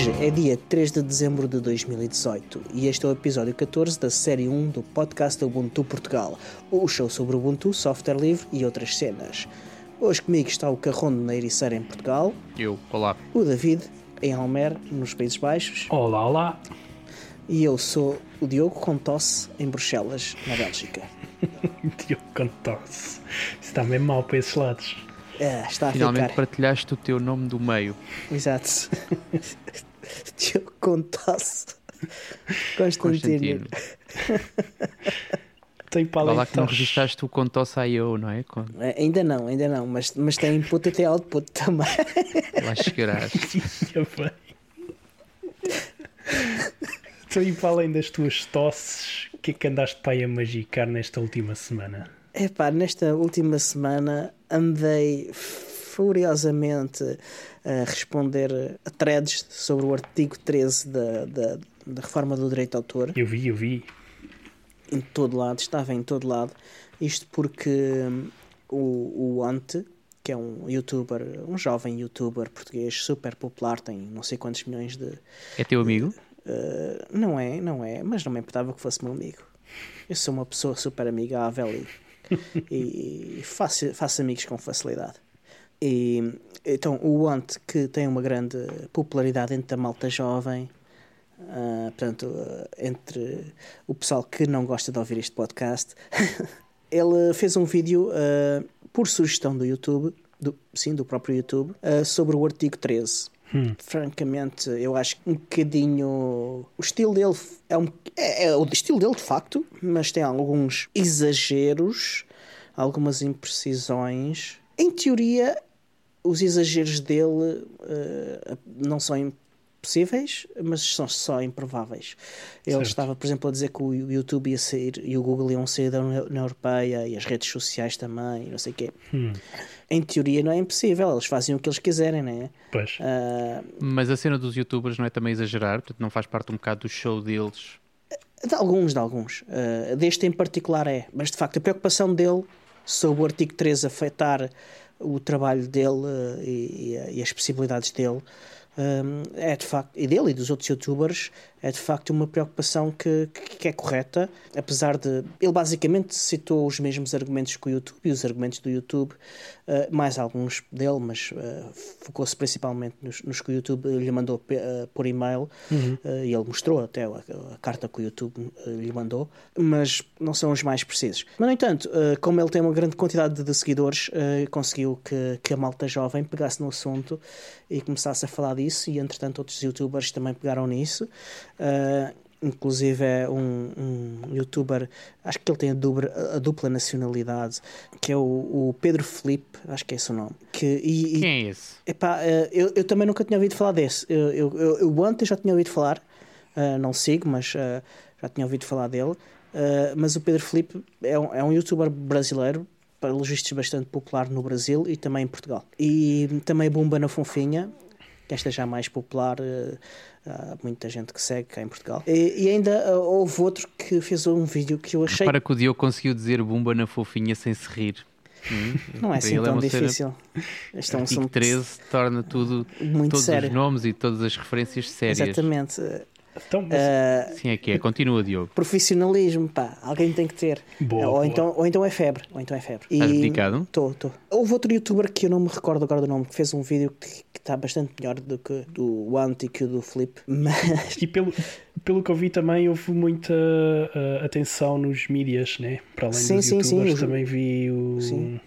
Hoje é dia 3 de dezembro de 2018 e este é o episódio 14 da série 1 do podcast Ubuntu Portugal, o show sobre Ubuntu, software livre e outras cenas. Hoje comigo está o Carrondo na Ericeira em Portugal, Eu, olá. o David em Almer, nos Países Baixos, Olá, olá. e eu sou o Diogo com tosse em Bruxelas, na Bélgica. Diogo com tosse. Isso está mesmo mal para esses lados. É, está a Finalmente ficar. partilhaste o teu nome do meio. Exato. Diogo com tosse. Constantino. Constantino. Tem além lá que não registaste o Contossa IO, não é? Com... É, Ainda não, ainda não, mas, mas tem input e tem output também. Lá chegarás. Então, e para além das tuas tosses, o que é que andaste para aí a magicar nesta última semana? Epá, nesta última semana andei furiosamente a responder a threads sobre o artigo 13 da, da, da reforma do direito de autor. Eu vi, eu vi. Em todo lado, estava em todo lado. Isto porque hum, o, o Ante, que é um youtuber, um jovem youtuber português super popular, tem não sei quantos milhões de, É teu amigo? Uh, não é, não é, mas não me importava que fosse meu amigo. Eu sou uma pessoa super amigável e, e, e faço, faço amigos com facilidade. E então o Ant, que tem uma grande popularidade entre a malta jovem, uh, portanto, uh, entre o pessoal que não gosta de ouvir este podcast, ele fez um vídeo uh, por sugestão do YouTube, do, sim, do próprio YouTube, sobre o artigo 13 francamente, eu acho que um bocadinho. O estilo dele é, um... é, é o estilo dele de facto, mas tem alguns exageros, algumas imprecisões. Em teoria, os exageros dele uh, não são impossíveis, mas são só improváveis. Ele Certo. estava, por exemplo, a dizer que o YouTube ia sair e o Google iam sair da União Europeia e as redes sociais também, e não sei o quê. Em teoria, não é impossível, eles fazem o que eles quiserem, não é? Pois. Ah, Mas a cena dos youtubers não é também exagerar? Portanto, não faz parte um bocado do show deles? De alguns, de alguns. Uh, deste em particular é. Mas de facto, a preocupação dele sobre o artigo 13 afetar o trabalho dele uh, e, e, e as possibilidades dele um, é de facto, e dele e dos outros youtubers, é de facto uma preocupação que, que, é correta, apesar de. Ele basicamente citou os mesmos argumentos que o YouTube e os argumentos do YouTube, uh, mais alguns dele, mas uh, focou-se principalmente nos, nos que o YouTube lhe mandou uh, por e-mail uh, e ele mostrou até a, a carta que o YouTube lhe mandou, mas não são os mais precisos. Mas, no entanto, como ele tem uma grande quantidade de, de seguidores, conseguiu que, que a malta jovem pegasse no assunto e começasse a falar disso, e entretanto, outros youtubers também pegaram nisso. Uh, inclusive é um, um youtuber, acho que ele tem a dupla, a dupla nacionalidade, que é o, o Pedro Felipe, acho que é esse o nome. Que, e, e- Quem é esse? Epá, eh, eu, eu também nunca tinha ouvido falar desse. Eu, eu, eu, eu antes já tinha ouvido falar, eh, não sigo, mas eh, já tinha ouvido falar dele. Eh, mas o Pedro Felipe é um, é um youtuber brasileiro, pelos vistos bastante popular no Brasil e também em Portugal. E também bomba na Fonfinha, que esta já é mais popular, eh, há muita gente que segue cá em Portugal. E, e ainda eh, houve outro que fez um vídeo que eu achei Para que o Diogo conseguiu dizer bumba na fofinha sem se rir. Hum? não é assim ele tão cena- difícil. Este é um assunto 13 torna tudo, muito todos sério. os nomes e todas as referências sérias. Exatamente. Então, mas Eh, Sim, é que é. Continua, Diogo. profissionalismo, pá, alguém tem que ter. Boa, ou, boa. Então, ou então é febre, ou então é febre. Estás dedicado? Estou, estou. Houve outro youtuber que eu não me recordo agora do nome, que fez um vídeo que está bastante melhor do que do Ant e que o do Flip, mas E pelo, pelo que eu vi também houve muita uh, atenção nos mídias, né? Para além Sim, dos sim, sim, youtubers, os- também vi o, sim.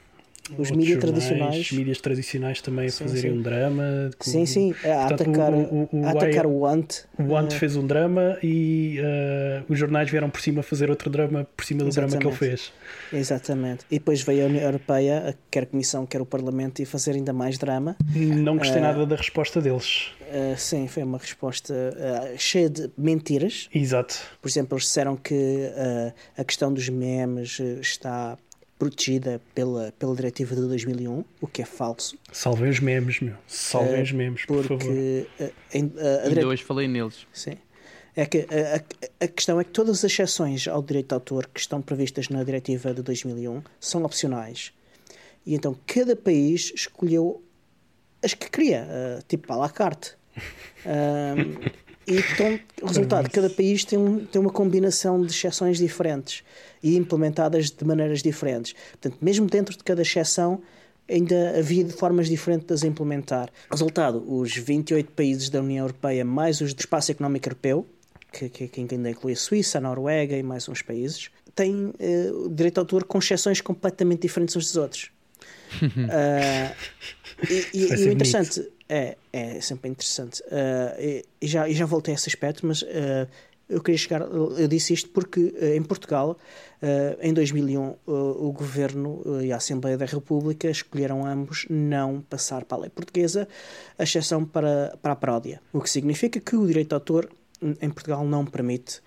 Os mídias tradicionais. mídias tradicionais também a Sim, fazerem sim. um drama. com- sim, sim, a Portanto, atacar, o- o- o a atacar o Ant. O Ant eh, fez um drama e uh, os jornais vieram por cima fazer outro drama por cima do drama que ele fez. Exatamente. E depois veio a União Europeia, quer a Comissão, quer o Parlamento, e fazer ainda mais drama. Não gostei Eh, nada da resposta deles. Uh, sim, foi uma resposta uh, cheia de mentiras. Exato. Por exemplo, eles disseram que uh, a questão dos memes uh, está protegida pela, pela diretiva de 2001, o que é falso, Salvem os memes, meu. Salvem os memes, por favor. porque em- a Ainda dire- hoje falei neles. Sim. É que a, a- a questão é que todas as exceções ao direito de autor que estão previstas na diretiva de 2001 são opcionais. E então cada país escolheu as que queria, uh, tipo à la carte. Um, e então, o resultado, cada país tem, um, tem uma combinação de exceções diferentes e implementadas de maneiras diferentes. Portanto, mesmo dentro de cada exceção, ainda havia formas diferentes de as implementar. Resultado, os 28 países da União Europeia, mais os do Espaço Económico Europeu, que, que, que ainda inclui a Suíça, a Noruega e mais uns países, têm uh, direito de autor com exceções completamente diferentes uns dos outros. uh, e, e, e o interessante é, é sempre interessante. Uh, e, já, e já voltei a esse aspecto, mas uh, eu queria chegar. Eu disse isto porque uh, em Portugal, em 2001, o Governo e a Assembleia da República escolheram ambos não passar para a lei portuguesa, a exceção para, para a paródia. O que significa que o direito de autor em Portugal não permite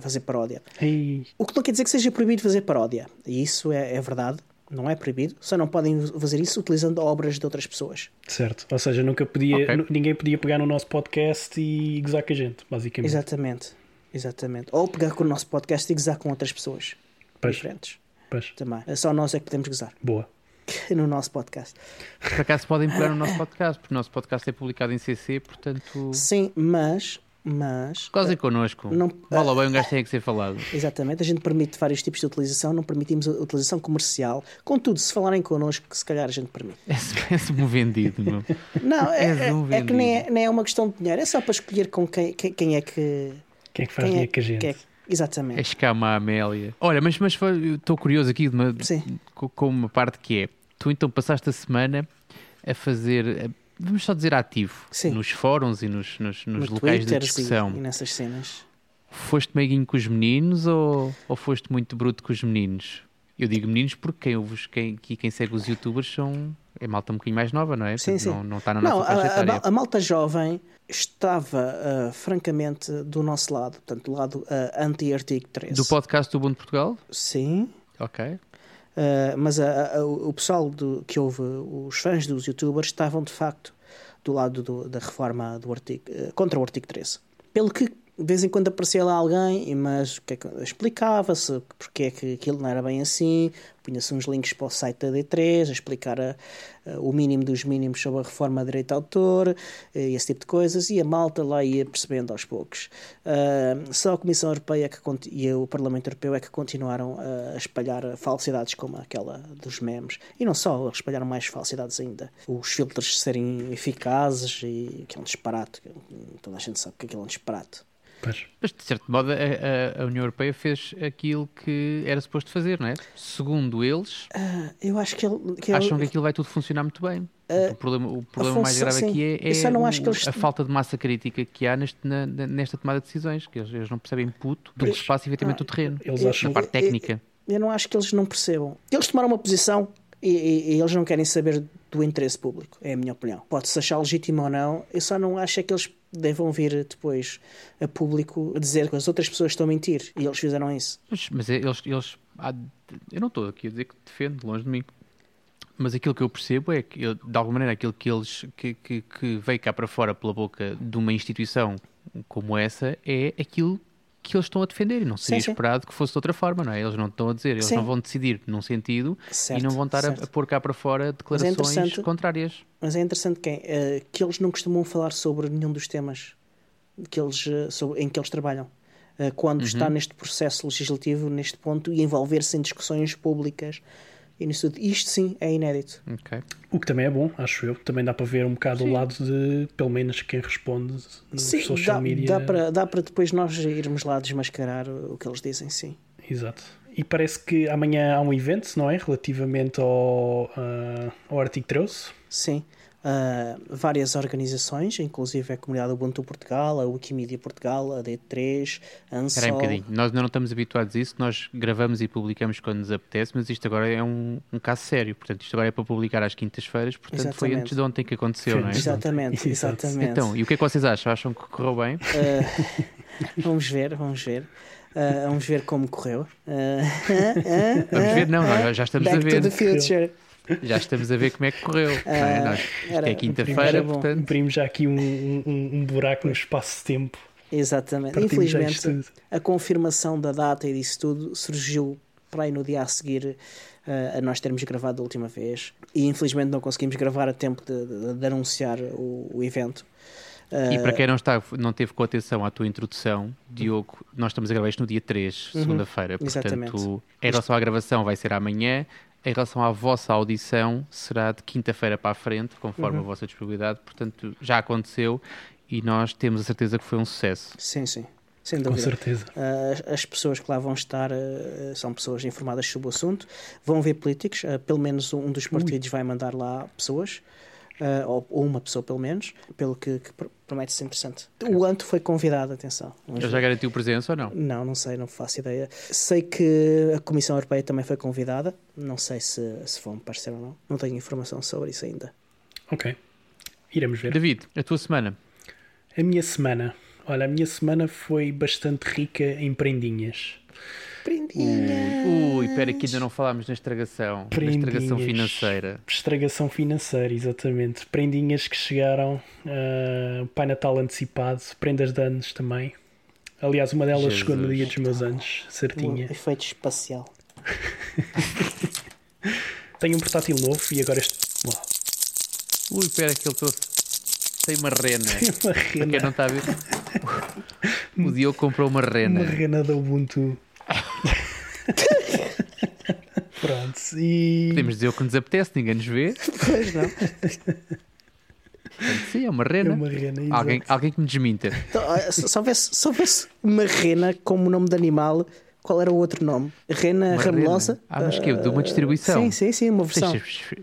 fazer paródia. Ei. O que não quer dizer que seja proibido fazer paródia. E isso é, é, verdade, não é proibido. Só não podem fazer isso utilizando obras de outras pessoas. Certo. Ou seja, nunca podia, okay. ninguém podia pegar no nosso podcast e gozar com a gente, basicamente. Exatamente. Exatamente. Ou pegar com o nosso podcast e gozar com outras pessoas pois. diferentes. Pois. Também. Só nós é que podemos gozar. Boa. no nosso podcast. Por acaso podem pegar no nosso podcast, porque o nosso podcast é publicado em CC, portanto. Sim, mas mas. Quase uh, connosco. Não, uh, bem, um gajo tem que ser falado. Exatamente, a gente permite vários tipos de utilização, não permitimos a utilização comercial. Contudo, se falarem connosco, se calhar a gente permite. É-me um vendido, meu. Não, é, é, um é, que nem é, nem é uma questão de dinheiro, é só para escolher com quem, quem, quem é que. Quem é que faz dinheiro com a gente. É, exatamente. É escama a Amélia. Olha, mas, mas estou curioso aqui uma, com, com uma parte que é: tu então passaste a semana a fazer vamos só dizer ativo, Sim. nos fóruns e nos, nos, nos no locais Twitter, de discussão. E, nessas cenas. Foste meiguinho com os meninos ou, ou foste muito bruto com os meninos? Eu digo meninos porque quem, ouve, quem, quem segue os youtubers são. É malta um bocadinho mais nova, não é? Sim, sim. Não, não está na não, nossa a, a, a, malta jovem estava, uh, francamente, do nosso lado, portanto, do lado uh, anti-artigo 13. Do podcast do Ubuntu Portugal? Sim. Ok. Uh, mas a, a, o pessoal do, que houve, os fãs dos youtubers, estavam de facto do lado do, da reforma do artigo, uh, contra o artigo 13. Pelo que de vez em quando aparecia lá alguém, mas é explicava-se porque é que aquilo não era bem assim, punha-se uns links para o site da D3 a explicar a, a, o mínimo dos mínimos sobre a reforma de direito de autor e eh, esse tipo de coisas, e a malta lá ia percebendo aos poucos. Uh, só a Comissão Europeia que, e o Parlamento Europeu é que continuaram a espalhar falsidades como aquela dos memes, e não só, espalharam mais falsidades ainda. Os filtros serem eficazes e que é um disparate, toda a gente sabe que aquilo é um disparate. Pois. Mas, de certo modo, a, a, União Europeia fez aquilo que era suposto fazer, não é? Segundo eles, uh, eu acho que, ele, que acham ele... que aquilo vai tudo funcionar muito bem. Uh, o problema, o problema mais grave sim. aqui é, é o, eles... a falta de massa crítica que há neste, na, nesta tomada de decisões, que eles, eles não percebem puto do que se passa efetivamente ah, o terreno, eles acham... na parte técnica. Eu, eu, não acho que eles não percebam. Eles tomaram uma posição e, e, e eles não querem saber do interesse público, é a minha opinião. Pode-se achar legítimo ou não, eu só não acho é que eles devam vir depois a público a dizer que as outras pessoas estão a mentir e eles fizeram isso. Mas, mas eles, eles eu não estou aqui a dizer que defendo, longe de mim. Mas aquilo que eu percebo é que, de alguma maneira, aquilo que eles que, que, que veio cá para fora pela boca de uma instituição como essa é aquilo que eles estão a defender e não seria sim, esperado sim. que fosse de outra forma, não é? Eles não estão a dizer, eles sim. não vão decidir num sentido certo, e não vão estar a, a, pôr cá para fora declarações é contrárias. Mas é interessante que, é, que eles não costumam falar sobre nenhum dos temas que eles, eh, sobre, em que eles trabalham. Uh, quando uhum. está neste processo legislativo, neste ponto, e envolver-se em discussões públicas e nisso tudo. Isto sim é inédito. Okay. O que também é bom, acho eu. Também dá para ver um bocado sim. o lado de, pelo menos, quem responde nos sim, social dá, media. Dá para, dá para depois nós irmos lá desmascarar o que eles dizem, sim. Exato. E parece que amanhã há um evento, não é? Relativamente ao, uh, ao artigo 13. Sim uh, várias organizações, inclusive a comunidade Ubuntu Portugal, a Wikimedia Portugal, a D3, a Ansol. Espera um bocadinho, nós ainda não estamos habituados a isso, nós gravamos e publicamos quando nos apetece, mas isto agora é um, um caso sério, portanto isto agora é para publicar às quintas-feiras, portanto exatamente. foi antes de ontem que aconteceu, não é? Exatamente, exatamente. Então, e o que é que vocês acham? Acham que correu bem? Uh, vamos ver, vamos ver. Uh, vamos ver como correu. Uh, vamos ver, não, já estamos Back a ver. To the future. Já estamos a ver como é que correu. Uh, é? Nós, era, é quinta-feira, portanto. Imprimimos já aqui um, um, um buraco no espaço-tempo. Exatamente. Infelizmente, a confirmação da data e disso tudo surgiu para aí no dia a seguir uh, a nós termos gravado a última vez. E infelizmente não conseguimos gravar a tempo de, de, de anunciar o, o evento. E Uh, para quem não, está, não teve com atenção à tua introdução, Diogo, nós estamos a gravar isto no dia 3, segunda-feira. Uhum. exatamente. Portanto, em relação à gravação vai ser amanhã, em relação à vossa audição será de quinta-feira para a frente, Uhum. conforme a vossa disponibilidade. Portanto, já aconteceu e nós temos a certeza que foi um sucesso. Sim, sim, sem Com dúvida. certeza. Uh, as- as pessoas que lá vão estar uh, são pessoas informadas sobre o assunto, vão ver políticos, uh, pelo menos um dos partidos vai mandar lá pessoas, uh, ou, ou uma pessoa pelo menos, pelo que, que pr- promete ser interessante. O Anto foi convidado, atenção. Ele já garantiu presença ou não? Não, não sei, não faço ideia. Sei que a Comissão Europeia também foi convidada, não sei se, se vão aparecer ou não, não tenho informação sobre isso ainda. Ok. Iremos ver. David, a tua semana? A minha semana. Olha, a minha semana foi bastante rica em prendinhas. Prendinha! Ui, espera que ainda não falámos na estragação. Na estragação Prendinhas. financeira. Estragação financeira, exatamente. Prendinhas que chegaram, ah, Pai Natal antecipado, prendas de anos também. Aliás, uma delas Jesus. chegou no dia dos meus anos, Um certinha. efeito espacial. Tenho um portátil novo e agora este. Uau, Ui, espera que ele trouxe. Tem uma rena. uma Para quem rena, não está a ver, o Diogo comprou uma rena. uma rena da Ubuntu. Pronto, e. Podemos dizer o que nos apetece, ninguém nos vê. Pois não. Portanto, sim, é uma É rena. uma rena. Alguém, alguém que me desminta. Então, se houvesse, se houvesse uma rena como nome de animal, qual era o outro nome? Rena ramelosa? Ah, mas que de uma distribuição? Sim, sim, sim, uma Tens, versão.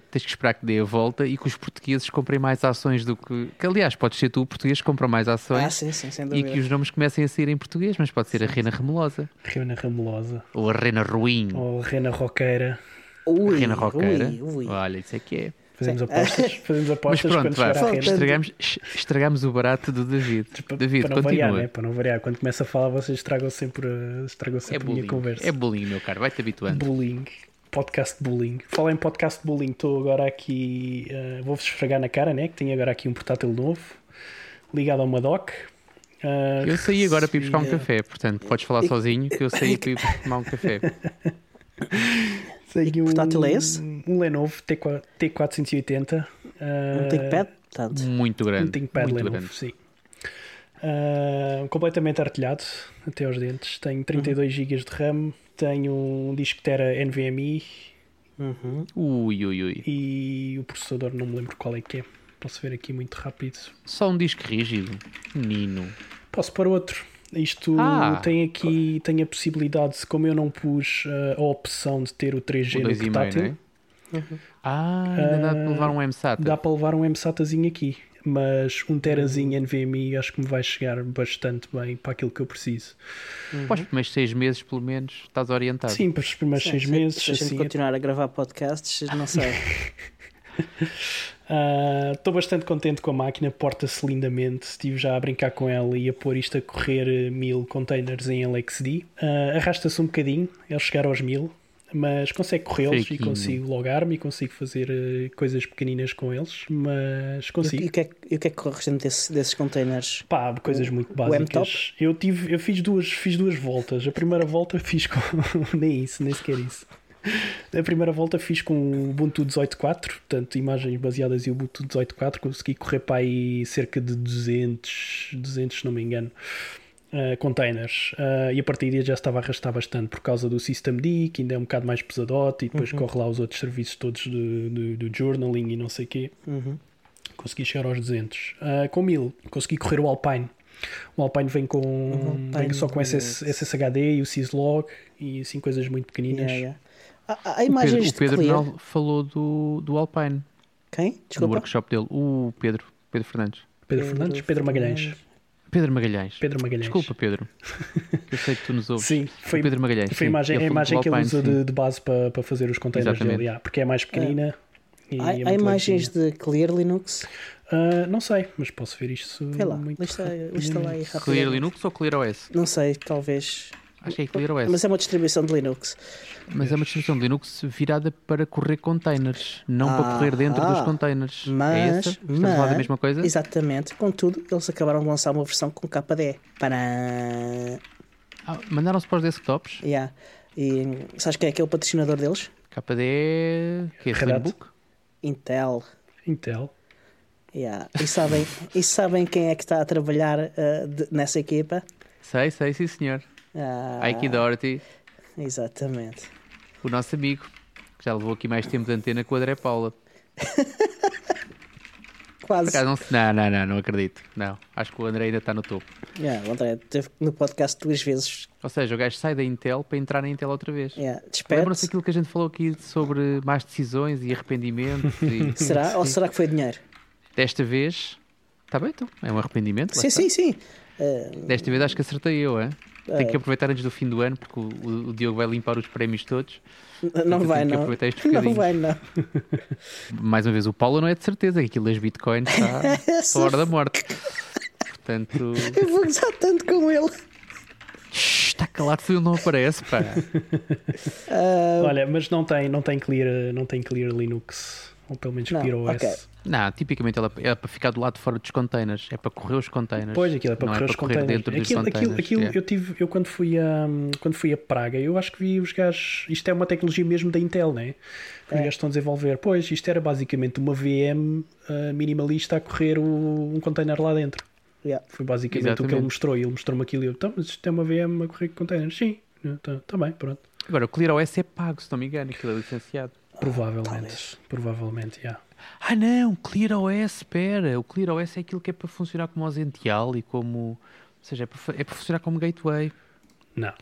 tens que esperar que dê a volta e que os portugueses comprem mais ações do que. Que aliás, pode ser tu, o português, que compra mais ações Ah, sim, sim, sem e dúvida. que os nomes comecem a sair em português, mas pode ser a rena remelosa Rena ramelosa. ou a rena ruim. Ou rena roqueira. Ui, a rena roqueira. ui, ui. Olha, isso é que é. Fazemos Sim. apostas, fazemos Mas apostas pronto, à Falta- rena. estragamos, estragamos o barato do David. Para, David, para não continua. variar, né? Para não variar. Quando começa a falar, vocês estragam sempre, a- estragam É sempre a minha bullying. conversa. É bullying, meu caro. Vai-te habituando. Bullying. Podcast bullying. Falar em podcast bullying, estou agora aqui. eh, Vou-vos esfregar na cara, né? Que tenho agora aqui um portátil novo, ligado a uma dock. Eh, Eu saí agora para ir buscar um café, portanto, podes falar sozinho que eu saí para ir tomar um café. tenho que portátil é esse? Um Lenovo T4, T480. Um eh, ThinkPad? Portanto, Muito grande. Um ThinkPad muito Lenovo, grande. sim. Ah, completamente artilhado até aos dentes. Tenho 32 GB de RAM, tenho um disco Tera NVMe uhum. Ui, ui, ui. e o processador não me lembro qual é que é. Posso ver aqui muito rápido. Só um disco rígido. Menino. Posso pôr outro. Isto Ah. tem aqui tem a possibilidade, como eu não pus ah, a opção de ter o 3G O no 2,5, portátil, não é? Ah, ainda dá para levar um MSATA. dá para levar um MSATazinho aqui. Mas um terazinho NVMe acho que me vai chegar bastante bem para aquilo que eu preciso. Para os primeiros seis meses, pelo menos, estás orientado. Sim, para os primeiros Sim, seis se- meses. Se a gente assim, continuar a gravar podcasts, não sei. Ah, Estou bastante contente com a máquina, porta-se lindamente. Estive já a brincar com ela e a pôr isto a correr eh, mil containers em LXD. Ah, Arrasta-se um bocadinho, ele chegar aos mil, mas consegue corrê-los e consigo logar-me e consigo fazer eh, coisas pequeninas com eles, mas E, consigo. e o que é, que- e o que é que corre dentro desse, desses containers? Pá, coisas muito o básicas. M-Top? Eu tive, eu fiz duas, fiz duas voltas. A primeira volta fiz com nem isso, nem sequer isso. A primeira volta fiz com o Ubuntu 18.4, portanto, imagens baseadas em Ubuntu 18.4, consegui correr para aí cerca de 200, 200 se não me engano, uh, containers. Uh, e a partir daí já estava a arrastar bastante por causa do Systemd, que ainda é um bocado mais pesadote, e depois corre lá os outros serviços todos do, do, do journaling e não sei o quê Uhum. consegui chegar aos 200. Ah, com 1000, consegui correr o Alpine. O Alpine vem com Alpine vem só com SS, SSHD e o syslog e assim coisas muito pequeninas. Yeah, yeah. Há, há O Pedro, o Pedro falou do, do Alpine, Quem? do Desculpa. workshop dele. O Pedro, Pedro Fernandes. Pedro Fernandes, Pedro Magalhães. Pedro Magalhães. Pedro Magalhães. Desculpa, Pedro. Eu sei que tu nos ouves. Sim, foi, O Pedro Magalhães. foi a sim. imagem, a imagem que ele Alpine, usa de, de base para, para fazer os containers Exatamente. dele, yeah, porque é mais pequenina. e Há, é há imagens levezinha. de Clear Linux? Ah, não sei, mas posso ver isto Vê lá, muito lista, lá aí Clear. Linux ou Clear OS? Não sei, talvez. Acho que é Clear OS. Mas é uma distribuição de Linux. Mas é uma distribuição de Linux virada para correr containers, não Ah, para correr dentro dos ah, containers. é Mas, essa? Estamos a falar da mas- mesma coisa? Exatamente. Contudo, eles acabaram de lançar uma versão com KDE. Para. Ah, Mandaram-se para os desktops. Yeah. E sabes quem é que é o patrocinador deles? KDE. Que é Red Hat. Slimbook? Intel. Intel. Yeah. E, sabem, e sabem quem é que está a trabalhar uh, de, nessa equipa? Sei, sei, sim senhor. Ah, Ike Doherty, Exatamente. o nosso amigo, que já levou aqui mais tempo de antena com o André Paula. Quase. acaso não, não, não, não, não acredito. Não, acho que o André ainda está no topo. Yeah, o André esteve no podcast duas vezes. Ou seja, o gajo sai da Intel para entrar na Intel outra vez. Yeah. Lembram-se daquilo que a gente falou aqui sobre más decisões e arrependimentos? E Será? Ou será que foi dinheiro? desta vez, está bem então, é um arrependimento. Sim, está. sim, sim. Uh, Desta vez acho que acertei eu, hein? É. que aproveitar antes do fim do ano porque o, o- Diogo vai limpar os prémios todos. não vai, não. aproveitar estes Não vai, não. Mais uma vez, o Paulo não é de certeza que aquilo das bitcoins está a hora da morte. Portanto, Eu vou gozar tanto com ele. está calado se ele não aparece, pá. Olha, mas não tem, não tem clear, não tem clear Linux, ou pelo menos Não, clear OS. ok. Não, tipicamente ela é para ficar do lado de fora dos containers, é para correr os containers. Pois, aquilo é para não correr é os para correr containers. dentro dos Aquilo, aquilo, containers. aquilo yeah. eu tive, eu quando fui a quando fui a Praga, eu acho que vi os gajos, isto é uma tecnologia mesmo da Intel, né? Que os É. gajos estão a desenvolver. Pois, isto era basicamente uma VM ah, minimalista a correr o- um container lá dentro. Yeah. Foi basicamente o que Exatamente. ele mostrou. E ele mostrou-me aquilo e eu, então, mas isto é uma VM a correr containers? Sim, está tá bem, pronto. Agora, o ClearOS é pago, se não me engano, aquilo é licenciado. Provavelmente, talvez. provavelmente, já. Ah não, ClearOS, espera. O ClearOS é aquilo que é para funcionar como ausential e como... Ou seja, é para, é para funcionar como gateway. Não.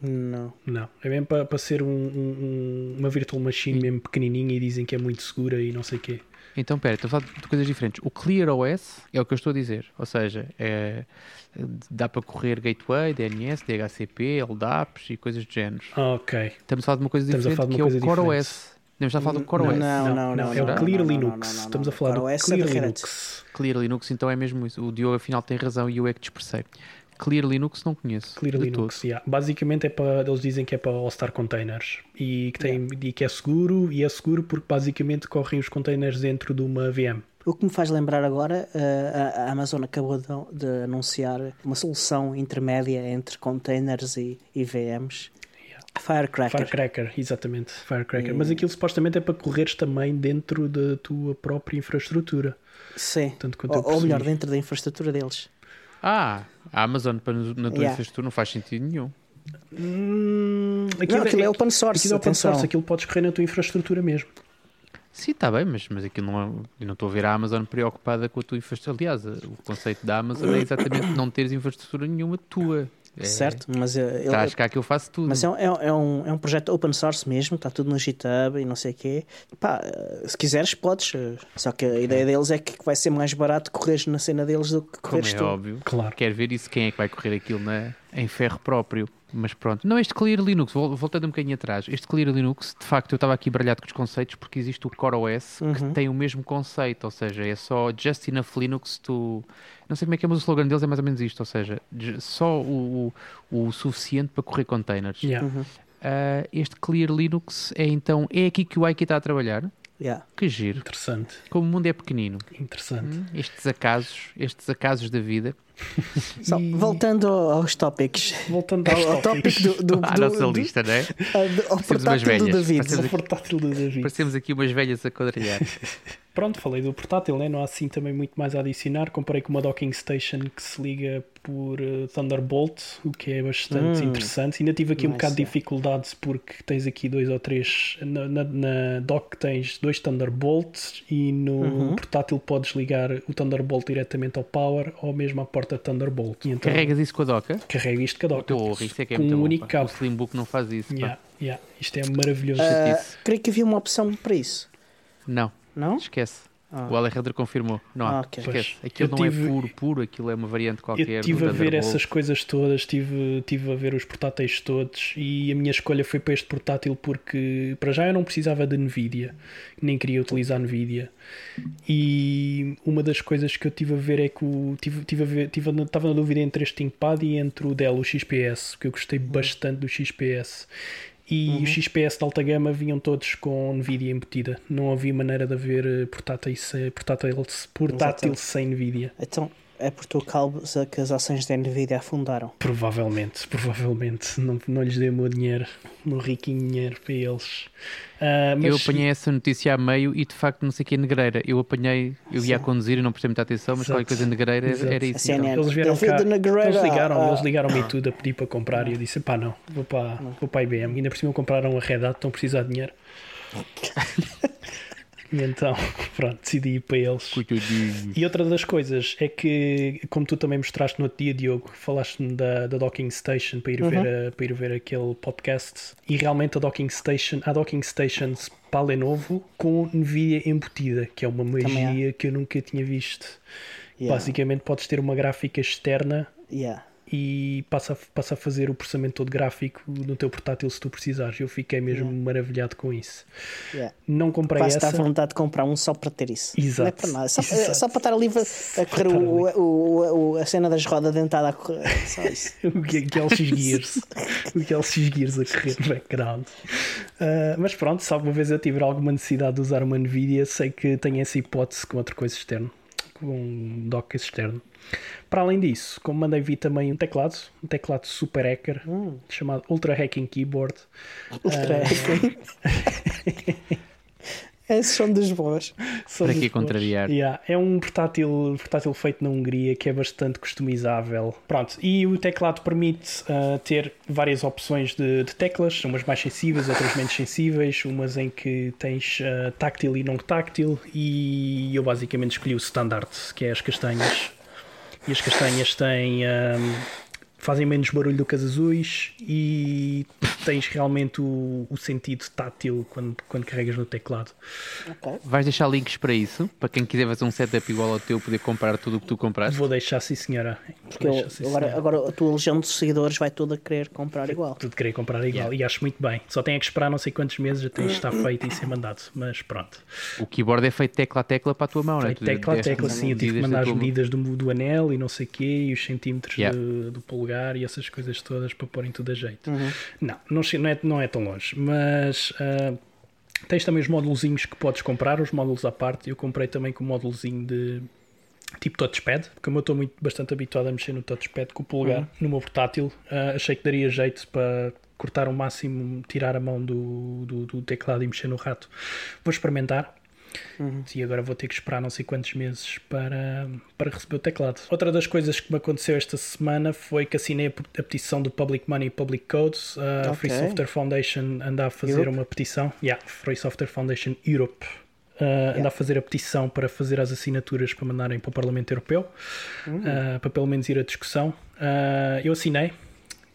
Não. Não, é mesmo para, para ser um- um- um- uma virtual machine mesmo pequenininha e dizem que é muito segura e não sei o quê. Então, espera, estou a falar de coisas diferentes. O ClearOS é o que eu estou a dizer. Ou seja, é- dá para correr gateway, DNS, DHCP, LDAPs e coisas do género. Ah, ok. Estamos a falar de uma coisa Estamos diferente que é o CoreOS. Devemos estar a falar do CoreOS. Não, não, não. é o não, Clear não, não, Linux. não, não, não. Estamos a falar do é Clear. Linux. Clear Linux, então é mesmo isso. O Diogo afinal tem razão e eu é que dispersei. Clear Linux não conheço. Clear de Linux, todo. yeah. basicamente é para, eles dizem que é para All-Star Containers e que, tem, e que é seguro e é seguro porque basicamente correm os containers dentro de uma VM. O que me faz lembrar agora, eh, a Amazon acabou de, de anunciar uma solução intermédia entre containers e, e VMs. Firecracker. Firecracker, exatamente, Firecracker. Mas aquilo supostamente é para correres também dentro da tua própria infraestrutura. Sim. Tanto quanto eu Ou, ou melhor, dentro da infraestrutura deles. Ah, a Amazon para na tua Yeah. infraestrutura não faz sentido nenhum. Hum, Não, aquilo é open source, Aquilo é open atenção. source, aquilo podes correr na tua infraestrutura mesmo. Sim, está bem, mas, mas aquilo não é, eu não estou a ver a Amazon preocupada com a tua infraestrutura. Aliás, o conceito da Amazon é exatamente não teres infraestrutura nenhuma tua. É, Certo, mas, eh, ele- Estás cá que eu faço tudo. mas é, um, é, um- é um, é um projeto open source mesmo, está tudo no GitHub e não sei o quê. Pá, se quiseres, podes. eh, Só que a ideia deles é que vai ser mais barato correres na cena deles do que Como correres é tu. óbvio. Claro. Quero ver isso, quem é que vai correr aquilo na, em ferro próprio. Mas pronto. Não, este Clear Linux, vol- voltando um bocadinho atrás, este Clear Linux, de facto, eu estava aqui baralhado com os conceitos porque existe o CoreOS que Uhum. tem o mesmo conceito, ou seja, é só just enough Linux to. Não sei como é que é, mas o slogan deles é mais ou menos isto, ou seja, só o, o, o suficiente para correr containers. Yeah. Uhum. Ah, este Clear Linux é então, é aqui que o Ike está a trabalhar. Yeah. Que giro. Interessante, Como o mundo é pequenino, interessante. estes acasos, estes acasos da vida. Só, E- voltando aos tópicos. Voltando Ao, aos ao tópico do, do, à do- nossa do- lista, não é? ah, do- ao portátil do. David. Parecemos O portátil do David. Parecemos aqui umas velhas a quadrilhar. Pronto, falei do portátil, né? não há assim também muito mais a adicionar. Comparei com uma docking station que se liga por eh, Thunderbolt, o que é bastante Hum. interessante. Ainda tive aqui um bocado de dificuldades porque tens aqui dois ou três. Na, na, na dock tens dois Thunderbolts e no Uhum. portátil podes ligar o Thunderbolt diretamente ao power ou mesmo à porta Thunderbolt. E então Carregas isso com a doca? carrega isto com a dock. Porra, isso é que é com muito um bom, único pá. cabo. O Slimbook não faz isso. Yeah, yeah. Isto é maravilhoso. Chatice. creio que havia uma opção para isso. Não, Não? esquece. Ah. O Alejandro confirmou. Não há. Ah, ok. Esquece. Aquilo Eu não tive- é puro, puro. Aquilo é uma variante qualquer. Eu estive a ver essas coisas todas, estive tive a ver os portáteis todos e a minha escolha foi para este portátil porque para já eu não precisava de Nvidia, nem queria utilizar Nvidia. E uma das coisas que eu tive a ver é que o, tive, tive a ver, tive, estava na dúvida entre este ThinkPad e entre o Dell, o XPS, porque eu gostei bastante do XPS. E os XPS de alta gama vinham todos com Nvidia embutida. Não havia maneira de haver eh, portátil, portátil Exatamente. sem Nvidia. Então, é por tua causa que as ações da Nvidia afundaram. Provavelmente, provavelmente. Não, não lhes dei o meu dinheiro, o meu riquinho dinheiro para eles. Uh, mas... Eu apanhei essa notícia a meio e de facto não sei o que é negreira. Eu apanhei, eu ia a conduzir e não prestei muita atenção, mas Exato. qualquer coisa negreira Exato. era isso. A CNN. então. Eles vieram cá, Negreira, eles ligaram, ah. eles ligaram-me e tudo a pedir para comprar e eu disse, pá não, vou para, vou para a IBM. Ainda por cima compraram a Red Hat, estão a precisar de dinheiro. e então, pronto, decidi ir para eles. Coitadinho. E outra das coisas é que, como tu também mostraste no outro dia, Diogo, falaste-me da, da Docking Station para ir, Uhum. ver a- para ir ver aquele podcast. E realmente a Docking Station, há Docking Stations para a Lenovo com Nvidia embutida, que é uma magia que eu nunca tinha visto. Yeah. Basicamente, podes ter uma gráfica externa Yeah. E passa, a- passa a fazer o processamento todo gráfico no teu portátil se tu precisares. Eu fiquei mesmo maravilhado com isso. Yeah. Não comprei Quase essa. à vontade de comprar um só para ter isso. Não é Exato. para nada. Só, Exato. só para estar ali a, a correr o, o- o- a cena das rodas dentada a correr. Só isso. o que que é LX Gears o que é LX Gears a correr no background Ah, mas pronto, se alguma vez eu tiver alguma necessidade de usar uma Nvidia sei que tenho essa hipótese com outra coisa externa um dock externo. Para além disso, como mandei vir também um teclado um teclado super hacker chamado Ultra Hacking Keyboard. Ultra hacking. Esses são dos bons. São Para que contrariar? Yeah, É um portátil, portátil feito na Hungria que é bastante customizável. Pronto, e o teclado permite ah, ter várias opções de, de teclas, umas mais sensíveis, outras menos sensíveis, umas em que tens ah, táctil e não táctil, e eu basicamente escolhi o standard, que é as castanhas. E as castanhas têm. ahm, fazem menos barulho do que as azuis e tens realmente o, o sentido tátil quando, quando carregas no teclado. Ok. Vais deixar links para isso? Para quem quiser fazer um setup igual ao teu, poder comprar tudo o que tu compraste? Vou deixar, sim, senhora. Porque eu- deixar, sim, agora, senhora. agora a tua legião de seguidores vai toda querer comprar igual. Tudo querer comprar igual e acho muito bem. Só tem é que esperar não sei quantos meses até isto estar feito e ser mandado. Mas pronto. O keyboard é feito tecla a tecla para a tua mão, não é? Tecla a tecla, sim. Eu tive que mandar da as medidas do, do anel e não sei o quê, e os centímetros Yeah. do, do polegar e essas coisas todas para porem tudo a jeito. Uhum. Não, não, não, é, não é tão longe. Mas ah, tens também os módulozinhos que podes comprar, os módulos à parte. Eu comprei também com o módulozinho de tipo touchpad, como eu estou muito bastante habituado a mexer no touchpad com o polegar no meu portátil, ah, achei que daria jeito para cortar o máximo, tirar a mão do, do, do teclado e mexer no rato. Vou experimentar. E agora vou ter que esperar não sei quantos meses para, para receber o teclado. Outra das coisas que me aconteceu esta semana foi que assinei a pe- a petição do Public Money Public Codes. A Free Ok. Software Foundation anda a fazer Europe? uma petição. Yeah, Free Software Foundation Europe. Uh, anda a fazer a petição para fazer as assinaturas para mandarem para o Parlamento Europeu, uh, para pelo menos ir à discussão. Uh, eu assinei,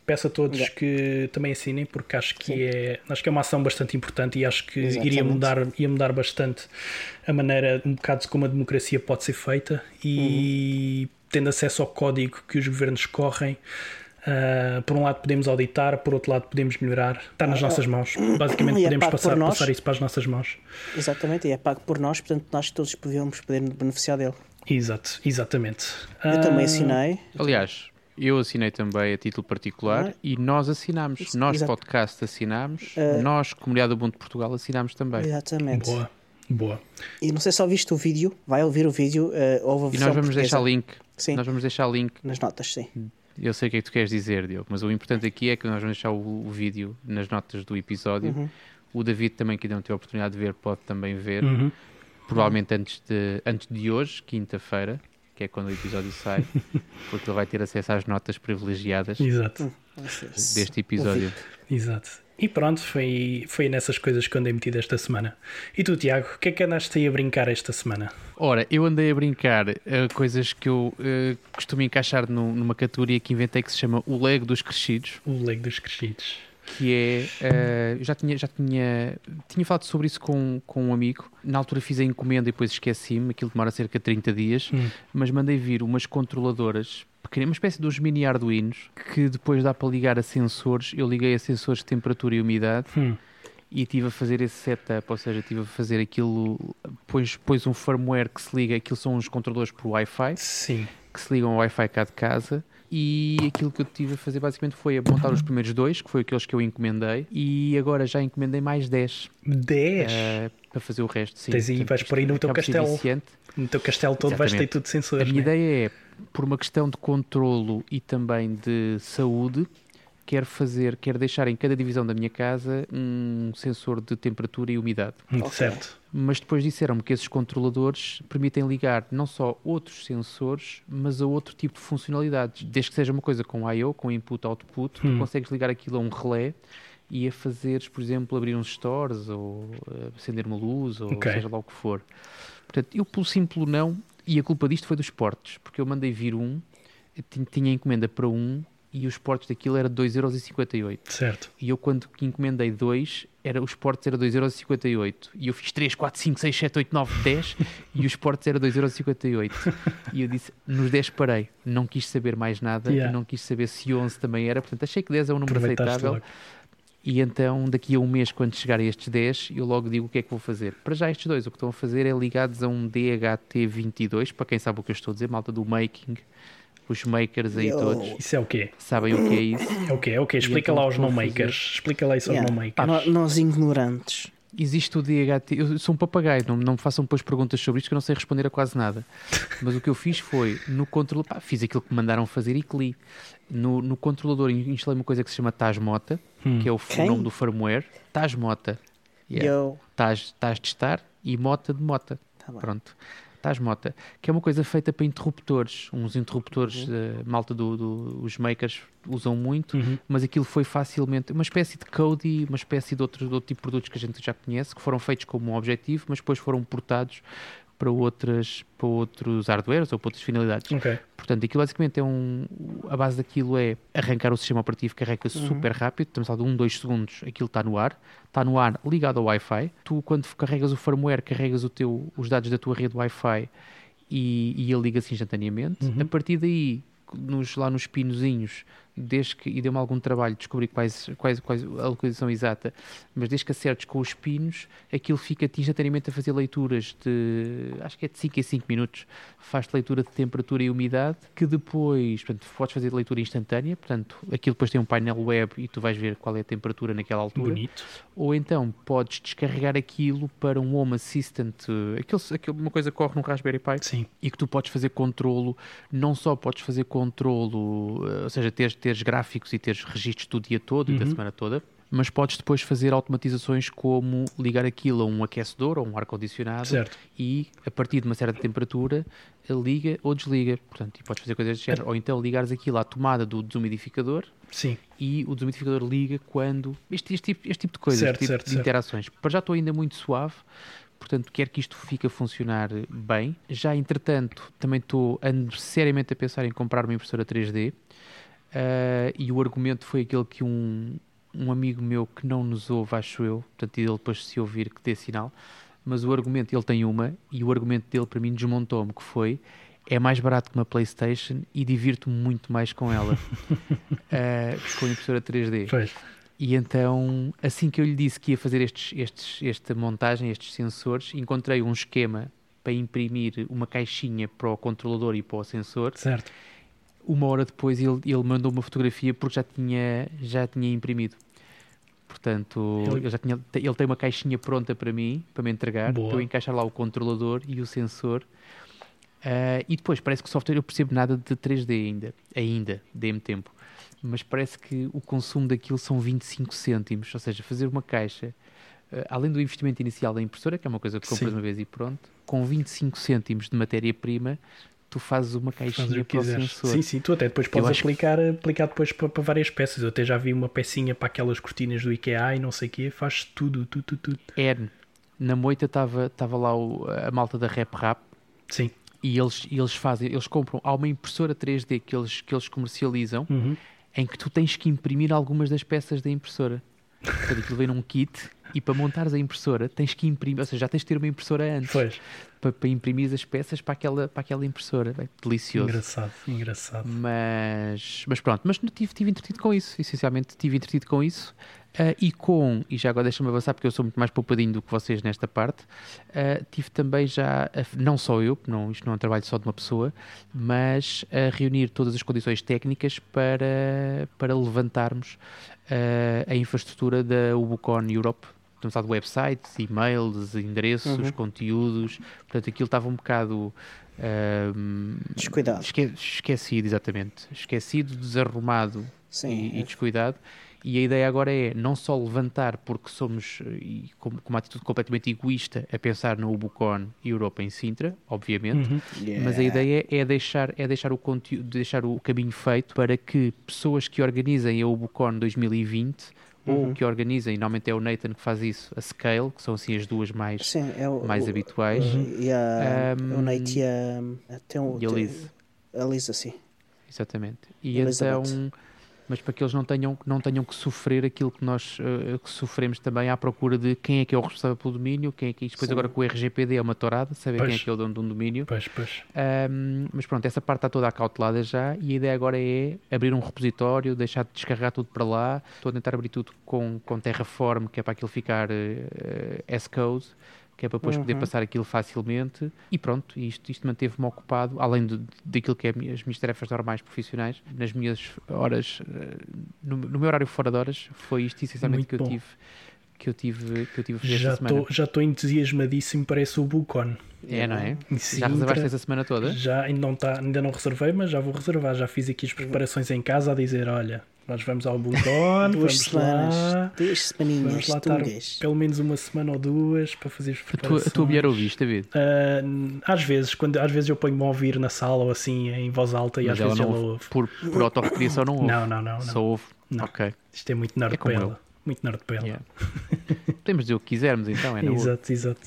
peço a todos Yeah. que também assinem, porque acho que, é, acho que é uma ação bastante importante e acho que iria Exatamente. mudar, ia mudar bastante a maneira, um bocado como a democracia pode ser feita e tendo acesso ao código que os governos correm. uh, por um lado podemos auditar, por outro lado podemos melhorar. Está nas nossas mãos. Basicamente é podemos passar, nós. passar isso para as nossas mãos. Exatamente, e é pago por nós, portanto nós todos podíamos poder beneficiar dele. Exato, exatamente. Eu também Ah, assinei. Aliás, eu assinei também a título particular Ah. e nós assinámos. Nós, Exato. podcast, assinámos. Ah. Nós, Comunidade do Ubuntu de Portugal, assinámos também. Exatamente. Boa, boa. E não sei se ouviste o vídeo, vai ouvir o vídeo, eh, houve a E nós vamos portuguesa. deixar link. Sim, Nós vamos deixar link. nas notas, sim. Eu sei o que é que tu queres dizer, Diogo, mas o importante aqui é que nós vamos deixar o, o vídeo nas notas do episódio. Uhum. O David também, que ainda não teve a oportunidade de ver, pode também ver. Uhum. Provavelmente antes de, antes de hoje, quinta-feira, que é quando o episódio sai, porque ele vai ter acesso às notas privilegiadas Exato, deste episódio. exato. E pronto, foi, foi nessas coisas que andei metido esta semana. E tu, Tiago, o que é que andaste aí a brincar esta semana? Ora, eu andei a brincar eh, coisas que eu eh, costumo encaixar num- numa categoria que inventei que se chama o Lego dos Crescidos, O Lego dos Crescidos. Que é. eu já tinha, já tinha, tinha falado sobre isso com, com um amigo. Na altura fiz a encomenda e depois esqueci-me, aquilo demora cerca de 30 dias, Hum. mas mandei vir umas controladoras. pequenas, Uma espécie de uns mini Arduinos que depois dá para ligar a sensores. Eu liguei a sensores de temperatura e umidade Hum. e estive a fazer esse setup, ou seja, estive a fazer aquilo, pôs, pôs um firmware que se liga, aquilo são uns controladores por Wi-Fi, Sim. que se ligam ao Wi-Fi cá de casa, e aquilo que eu tive a fazer basicamente foi a montar os primeiros dois, que foi aqueles que eu encomendei, e agora já encomendei mais 10 10. eh, para fazer o resto. Sim. Tens aí, Portanto, vais por aí no teu castelo. viciante. No teu castelo todo vais ter Exatamente. tudo A sensores. minha né? ideia é por uma questão de controlo e também de saúde, quero fazer, quero deixar em cada divisão da minha casa um sensor de temperatura e umidade. Okay. Certo. Mas depois disseram-me que esses controladores permitem ligar não só outros sensores, mas a outro tipo de funcionalidades. Desde que seja uma coisa com I/O, com input-output, hum. tu consegues ligar aquilo a um relé e a fazeres, por exemplo, abrir uns stores ou eh, acender uma luz ou okay. seja lá o que for. Portanto, eu pelo simples não, e a culpa disto foi dos portes, porque eu mandei vir um, tinha encomenda para um e os portes daquilo era 2,58€. Certo. E eu quando encomendei dois, era, os portes era 2,58€. E eu fiz 3, 4, 5, 6, 7, 8, 9, 10 e os portes era 2,58€. e eu disse, nos 10 parei. Não quis saber mais nada yeah. e não quis saber se 11 também era. Portanto, achei que 10 é um número aceitável. Logo. E então, daqui a um mês, quando chegar a estes 10, eu logo digo o que é que vou fazer. Para já, estes dois, o que estão a fazer é ligados a um DHT22, para quem sabe o que eu estou a dizer, malta do making os makers aí todos. Isso é o quê? Sabem o que é isso? É o quê? É o quê? Explica então, lá aos não makers. Explica lá isso aos não makers. nós ignorantes. Existe o DHT. Eu sou um papagaio, não, não me façam depois perguntas sobre isto que eu não sei responder a quase nada. Mas o que eu fiz foi, no controle, pá, fiz aquilo que me mandaram fazer e que li. No, no controlador instalei uma coisa que se chama Tasmota, hum. que é o Quem? nome do firmware. Tasmota. Yeah. Tás, tás de estar e Mota de Mota. Tá Pronto. Tasmota, que é uma coisa feita para interruptores, uns interruptores, uhum. uh, malta dos do, os makers usam muito, uhum. mas aquilo foi facilmente uma espécie de Cody, uma espécie de outro, de outro tipo de produtos que a gente já conhece, que foram feitos como um objetivo, mas depois foram portados para, outras, para outros hardwares ou para outras finalidades. Okay. Portanto, aquilo basicamente é um. A base daquilo é arrancar o sistema operativo, carrega uhum. super rápido, estamos a de 1, 2 segundos, aquilo está no ar, está no ar ligado ao Wi-Fi. Tu, quando carregas o firmware, carregas o teu, os dados da tua rede Wi-Fi e, e ele liga-se instantaneamente. Uhum. A partir daí, nos, lá nos pinozinhos, desde que, e deu-me algum trabalho descobrir quais, quais, quais a localização exata, mas desde que acertes com os pinos, aquilo fica-te instantaneamente a fazer leituras de, acho que é de 5 a 5 minutos, faz leitura de temperatura e umidade, que depois, portanto, podes fazer leitura instantânea, portanto, aquilo depois tem um painel web e tu vais ver qual é a temperatura naquela altura. Bonito. Ou então podes descarregar aquilo para um Home Assistant, aquilo, aquilo, uma coisa que corre no Raspberry Pi Sim. e que tu podes fazer controlo, não só podes fazer controlo, eh, ou seja, teres teres gráficos e teres registros do dia todo uhum. e da uhum. semana toda, mas podes depois fazer automatizações como ligar aquilo a um aquecedor ou um ar-condicionado e a partir de uma certa temperatura liga ou desliga. Portanto, e podes fazer coisas desse género. Ou então ligares aquilo à tomada do desumidificador Sim. e o desumidificador liga quando. Este, este, tipo, este tipo de coisas, certo, este tipo certo, de certo. interações. Para já estou ainda muito suave portanto quero que isto fique a funcionar bem. Já entretanto, também estou seriamente a pensar em comprar uma impressora 3D Uh, e o argumento foi aquele que um, um amigo meu que não nos ouve, acho eu, portanto, ele depois se ouvir que dê sinal, mas o argumento, ele tem uma, e o argumento dele para mim desmontou-me, que foi é mais barato que uma Playstation e divirto-me muito mais com ela uh, com a impressora 3D. Pois. E então, assim que eu lhe disse que ia fazer estes, estes, esta montagem, estes sensores, encontrei um esquema para imprimir uma caixinha para o controlador e para o sensor. Certo uma hora depois ele, ele mandou uma fotografia porque já tinha, já tinha imprimido. Portanto, ele... já tinha, ele tem uma caixinha pronta para mim, para me entregar, Boa. para eu encaixar lá o controlador e o sensor. Uh, e depois, parece que o software, eu percebo nada de 3D ainda, ainda, dê-me tempo. Mas parece que o consumo daquilo são 25 cêntimos, ou seja, fazer uma caixa, uh, além do investimento inicial da impressora, que é uma coisa que compras Sim. uma vez e pronto, com 25 cêntimos de matéria-prima, tu fazes uma caixinha para o sensor. Sim, sim, tu até depois podes aplicar, que... aplicar depois para, para, várias peças. Eu até já vi uma pecinha para aquelas cortinas do IKEA e não sei o quê, faz tudo, tudo, tudo, tudo. É, na moita estava lá o, a malta da Rap Rap. Sim. E eles, eles fazem, eles compram, há uma impressora 3D que eles, que eles comercializam uhum. em que tu tens que imprimir algumas das peças da impressora. Portanto, aquilo vem num kit e para montares a impressora tens que imprimir, ou seja, já tens de ter uma impressora antes. Pois para, para imprimir as peças para aquela, para aquela impressora. Bem, delicioso. Engraçado, engraçado. Mas, mas pronto, mas tive, tive entretido com isso, essencialmente tive entretido com isso. Uh, e com, e já agora deixa-me avançar porque eu sou muito mais poupadinho do que vocês nesta parte, uh, tive também já, não só eu, não, isto não é um trabalho só de uma pessoa, mas a reunir todas as condições técnicas para, para levantarmos uh, a infraestrutura da Ubucon Europe, estamos a falar de websites, e-mails, endereços, uhum. conteúdos, portanto aquilo estava um bocado ahm, Descuidado. esque- esquecido, exatamente. Esquecido, desarrumado Sim, e, e é. descuidado. E a ideia agora é não só levantar, porque somos, eh, e com, com uma atitude completamente egoísta, a pensar no Ubucon e Europa em Sintra, obviamente, Uhum. mas a ideia é deixar, é deixar, o conteúdo, deixar o caminho feito para que pessoas que organizem a Ubucon 2020 ou Uhum. que organizem, normalmente é o Nathan que faz isso, a Scale, que são assim as duas mais, Sim, é o, mais o- habituais, E a, Um, o Nate e a, até o, e a Liz. A Lisa, sim. Exatamente. E Elizabeth. então, mas para que eles não tenham, não tenham que sofrer aquilo que nós eh, que sofremos também à procura de quem é que é o responsável pelo domínio, quem é que depois Sim. agora com o RGPD é uma torada, saber quem é Pois. que é o dono de um domínio. Pois, pois. Ahm, mas pronto, essa parte está toda acautelada já e a ideia agora é abrir um repositório, deixar de descarregar tudo para lá. Estou a tentar abrir tudo com, com Terraform, que é para aquilo ficar eh, eh, S-Code, que é para depois poder Uhum. passar aquilo facilmente. E pronto, isto, isto manteve-me ocupado, além de, daquilo que é as minhas tarefas normais profissionais, nas minhas horas, eh, no, no meu horário fora de horas, foi isto essencialmente Muito que eu tive. Que eu tive, que eu tive Já esta semana. estou já estou entusiasmadíssimo para esse Ubucon. É, não é? Em Já Sintra, reservaste essa semana toda? Já ainda não, tá, ainda não reservei, mas já vou reservar. Já fiz aqui as preparações em casa a dizer: olha, nós vamos ao Bucon, Duas semanas, lá. duas semaninhas, Vamos lá estar pelo menos uma semana ou duas para fazer as A tua, preparações. a tua mulher ouviste, David? Ah, às vezes, quando, às vezes eu ponho-me a ouvir na sala ou assim em voz alta e Mas às ela vezes não ela ouve. ouve. Por, por autorrecriação não ouve. Não, não, não. não. Só ouve. Não. Ok. Isto é muito nerd É para eu. ela. Muito nerd para ela. Yeah. Podemos dizer o que quisermos então, é na boa. Exato, exato.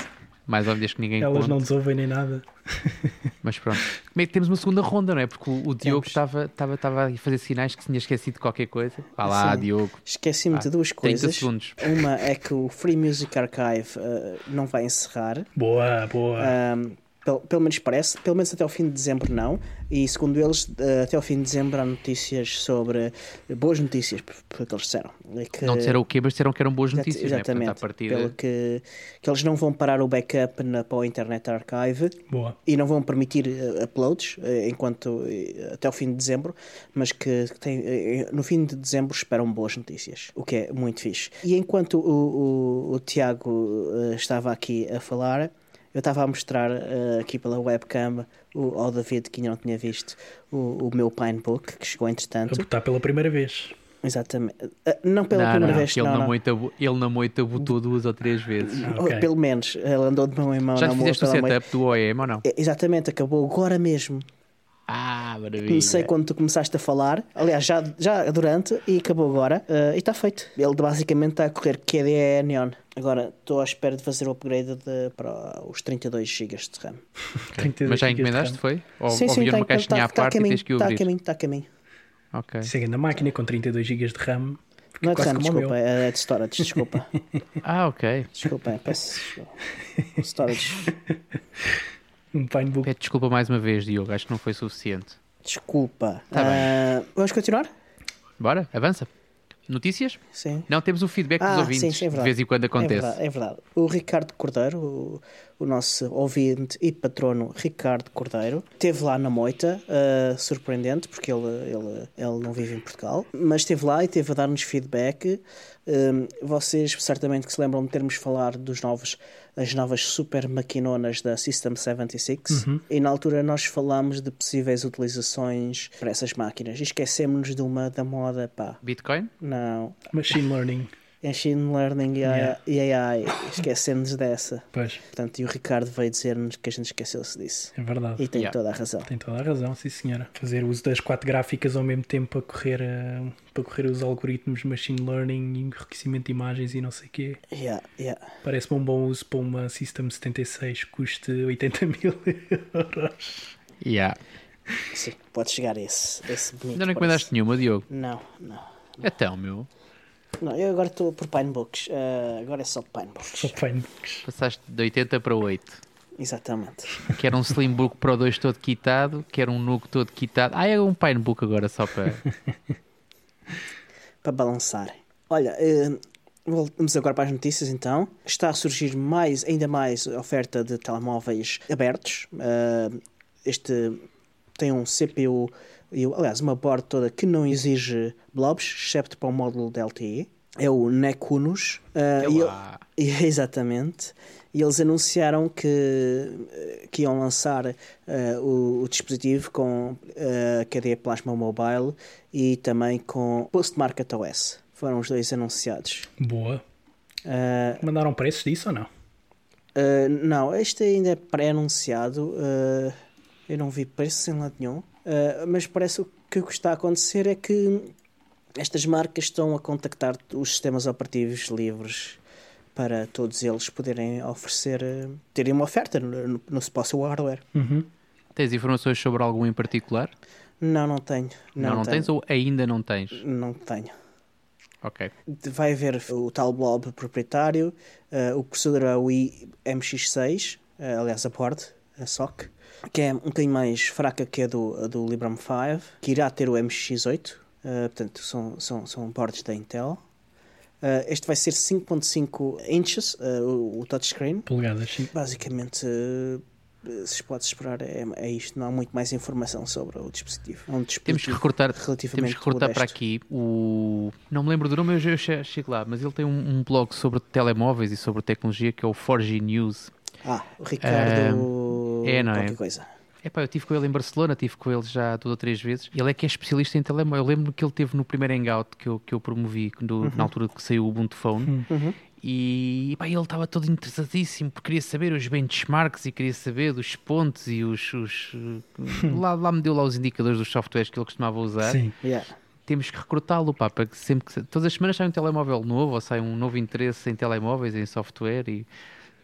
Mais óbvias que ninguém Elas conte. não desouvem nem nada. Mas pronto. Como é que temos uma segunda ronda, não é? Porque o, o Diogo estava estava estava a fazer sinais que se tinha esquecido de qualquer coisa. Vá lá, Sim. Diogo. Esqueci-me de duas 30 coisas. segundos. Uma é que o Free Music Archive eh, não vai encerrar. Boa, boa. Ahm, pelo, pelo menos parece, pelo menos até ao fim de dezembro não. E segundo eles, eh, até ao fim de dezembro há notícias sobre. boas notícias, foi o que eles disseram. É que- Não disseram o quê, mas disseram que eram boas notícias? Exatamente. Portanto, à partida... Pelo que, que eles não vão parar o backup na, para o Internet Archive boa. e não vão permitir eh, uploads eh, enquanto eh, até ao fim de dezembro, mas que tem, eh, no fim de dezembro esperam boas notícias, o que é muito fixe. E enquanto o, o, o Tiago eh, estava aqui a falar, eu estava a mostrar eh, aqui pela webcam o, ao David, que ainda não tinha visto, o, o meu Pinebook, que chegou A entretanto. botar pela primeira vez. Exatamente. Eh, não pela não, primeira não, vez, que ele, não, na não. Moita, ele na moita botou duas ou três vezes. Ah, Ou ok. Pelo menos, ele andou de mão em mão Já fizeste o setup do OEM ou não? É, Exatamente, acabou agora mesmo. Ah, maravilha. Comecei quando tu começaste a falar, aliás, já, já durante e acabou agora, eh, e está feito. Ele basicamente está a correr QDE Neon. Agora estou à espera de fazer o upgrade de- para os 32 GB de RAM. 32 Mas já encomendaste, foi? Ou, sim, ou sim, está uma caixinha à parte e tens que o Está a caminho, está a caminho. Ok. Se é na máquina com 32 GB de RAM, Não é de RAM, desculpa, é de storage, desculpa. Ah, ok. desculpa, é, peço. Storage. Um Pinebook. Pede desculpa mais uma vez, Diogo. Acho que não foi suficiente. Desculpa. Tá bem. Ah, vamos continuar? Bora, avança. Notícias? Sim. Não, temos o feedback dos Ah, ouvintes. sim, é de vez em quando É acontece. verdade, é verdade. O Ricardo Cordeiro, o, o nosso ouvinte e patrono Ricardo Cordeiro, esteve lá na moita, ah, surpreendente, porque ele, ele, ele não vive em Portugal, mas esteve lá e esteve a dar-nos feedback. Hum, vocês certamente que se lembram de termos falado dos novos, as novas super maquinonas da System 76 e na altura nós falámos de possíveis utilizações para essas máquinas. E esquecemos de uma da moda, pá, Bitcoin? não, Machine Learning. Machine Learning e AI, Yeah. AI. esquecemos dessa. Pois, Portanto, e o Ricardo veio dizer-nos que a gente esqueceu-se disso. é verdade. E tem Yeah. toda a razão. Tem toda a razão, sim senhora. Fazer uso das quatro gráficas ao mesmo tempo para correr, eh, para correr os algoritmos de machine learning e enriquecimento de imagens e não sei o quê. Yeah, yeah. Parece-me um bom uso para uma System 76 que custe 80 mil euros. Yeah. Sim, pode chegar a esse, esse bonito. Ainda não encomendaste nenhuma, Diogo. preço. Não, não. Então, meu. Não, eu agora estou por Pinebooks. Ah, agora é só Pinebooks. Pinebooks. Passaste de 80 para 8. Exatamente. Quer um Slimbook Pro 2 todo quitado, quer um Nuke todo quitado. Ah, é um Pinebook agora só para. Para balançar. Olha, eh, voltamos agora para as notícias então. Está a surgir mais, ainda mais oferta de telemóveis abertos. Ah, este tem um CPU, e, aliás, uma board toda que não exige blobs, excepto para o módulo da LTE. é o Necunos. Uh, e- lá. e- exatamente. E eles anunciaram que, que iam lançar uh, o, o dispositivo com uh, a cadeia Plasma Mobile e também com Postmarket OS. Foram os dois anunciados. Boa. Uh, Mandaram preços disso ou não? Uh, não, este ainda é pré-anunciado. uh, eu não vi preço em lado nenhum. Uh, mas parece que o que está a acontecer é que estas marcas estão a contactar os sistemas operativos livres para todos eles poderem oferecer, uh, terem uma oferta no, no, no seu hardware. Uhum. Tens informações sobre algum em particular? Não, não tenho. Não, não, tenho. tens ou ainda não tens? Não tenho. Ok. Vai haver o tal blob proprietário, uh, o processador é o MX6, uh, aliás, a board, a SOC, que é um bocadinho mais fraca que a do, a do Librem 5, que irá ter o MX8, uh, portanto, são, são, são boards da Intel. Uh, este vai ser 5.5 inches, uh, o, o touchscreen. Polegadas, sim. Basicamente, uh, se pode esperar, é, é isto. Não há muito mais informação sobre o dispositivo. É um Temos que dispositivo recortar, relativamente temos que recortar para aqui o. Não me lembro do nome, eu já eu já chego lá, mas ele tem um, um blog sobre telemóveis e sobre tecnologia que é o 4G News. Ah, o Ricardo. É, não é? qualquer coisa. Epá, eu estive com ele em Barcelona, estive com ele já duas ou três vezes. Ele é que é especialista em telemóvel. Eu lembro que ele teve no primeiro Hangout que eu, que eu promovi, quando- na altura que saiu o Ubuntu Phone. Uhum. E epá, ele estava todo interessadíssimo porque queria saber os benchmarks e queria saber dos pontos e os. os lá, lá me deu lá os indicadores dos softwares que ele costumava usar. Sim. Yeah. Temos que recrutá-lo, pá, para que sempre que. Todas as semanas sai um telemóvel novo ou sai um novo interesse em telemóveis, em software e.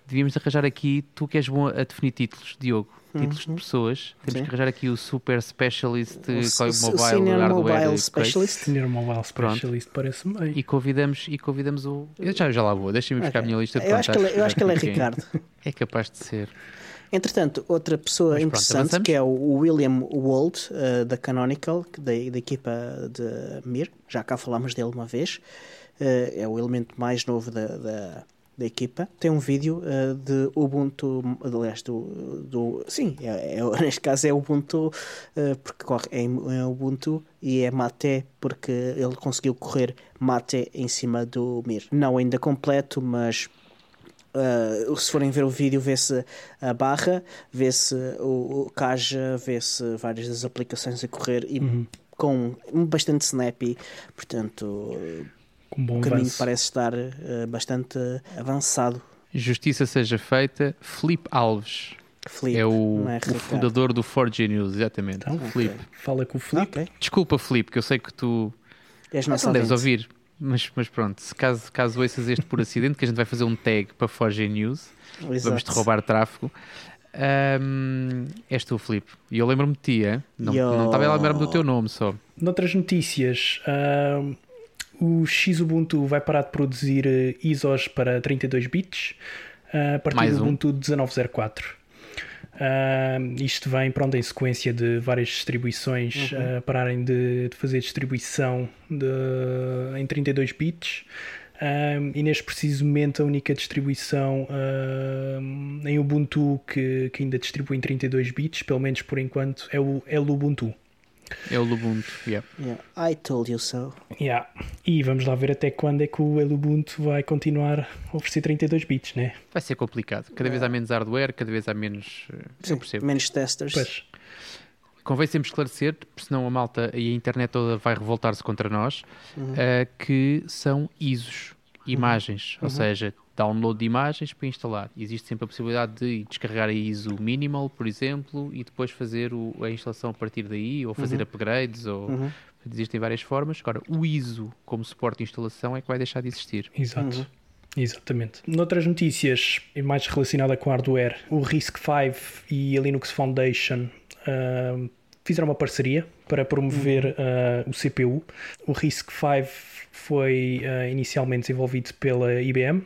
Devíamos arranjar aqui, tu que és bom a definir títulos, Diogo, títulos de pessoas. Temos Sim. que arranjar aqui o Super Specialist O, eh, o, é o mobile, Senior Mobile. Specialist. Senior Mobile Specialist parece-me bem. E convidamos, e convidamos o. Eu já, já lá vou, deixa-me buscar a Ok. minha lista de eu acho, que ele, contactos, eu acho que ele é Ricardo. É capaz de ser. Entretanto, outra pessoa Mas interessante que é o William Wold, eh, da Canonical, da, da equipa de Mir. Já cá falámos dele uma vez. Eh, é o elemento mais novo da, da, da equipa. Tem um vídeo eh, de Ubuntu, aliás, do. do sim, é, é- neste caso é Ubuntu, eh, porque corre em, em Ubuntu e é Mate, porque ele conseguiu correr Mate em cima do Mir. Não ainda completo, mas Uh, se forem ver o vídeo, vê-se a barra, vê-se o, o Kaja, vê-se várias das aplicações a correr e Uhum. com bastante snappy. Portanto, o caminho avanço. parece estar uh, bastante avançado. Justiça seja feita. Felipe Alves Felipe, é o, é o fundador do 4G News, exatamente. Então, Felipe. Fala com o Felipe. Ok. Desculpa, Felipe, que eu sei que tu És não nosso deves ouvir, mas, mas pronto, se caso, caso ouças este por acidente, que a gente vai fazer um tag para 4G News, Exato. vamos-te roubar tráfego. Ahm, és tu, Felipe. E eu lembro-me de ti, é? Não, Yo. não estava a lembrar-me do teu nome só. Noutras notícias, o Xubuntu vai parar de produzir eh, ISOs para 32 bits ah, a partir Mais do um. Ubuntu 19.04. Ahm, isto vem pronto, em sequência de várias distribuições Uhum. ah, pararem de, de fazer distribuição de- em 32 bits. E neste preciso momento a única distribuição em Ubuntu que, que ainda distribui em 32 bits, pelo menos por enquanto, é o, é o Ubuntu. É o Lubuntu. Yeah. Yeah. I told you so. Yeah. E vamos lá ver até quando é que o Ubuntu vai continuar a oferecer 32 bits, né? Vai ser complicado. Cada vez há menos hardware, cada vez há menos. eh, Eu percebo. Menos testers. Pois. Convém sempre esclarecer, porque senão a malta e a internet toda vai revoltar-se contra nós, eh, que são ISOs, imagens, ou seja, download de imagens para instalar. Existe sempre a possibilidade de descarregar a ISO minimal, por exemplo, e depois fazer o- a instalação a partir daí, ou fazer upgrades, ou Uhum. existem várias formas. Agora, o ISO como suporte de instalação é que vai deixar de existir. Exato. Uhum. Exatamente. Noutras notícias, e mais relacionada com hardware, o RISC-V e a Linux Foundation ahm, fizeram uma parceria para promover ah, o CPU. O RISC-V foi ah, inicialmente desenvolvido pela IBM.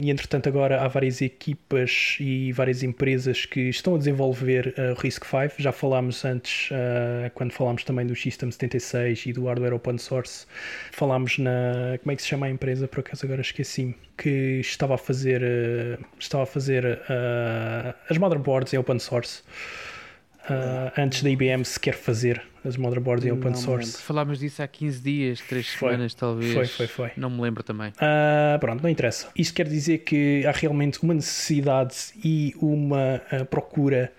E entretanto, agora há várias equipas e várias empresas que estão a desenvolver ah, o RISC-V. Já falámos antes, ah, quando falámos também do System 76 e do hardware open source, falámos na. Como é que se chama a empresa? Por acaso agora esqueci-me. Que estava a fazer, ah, estava a fazer as motherboards em open source. antes da IBM sequer fazer as motherboards em open Não source. Falámos disso há 15 dias, 3 Foi. semanas talvez. Foi, foi, foi. Não me lembro também. Ah, pronto, não interessa. Isto quer dizer que há realmente uma necessidade e uma ah, procura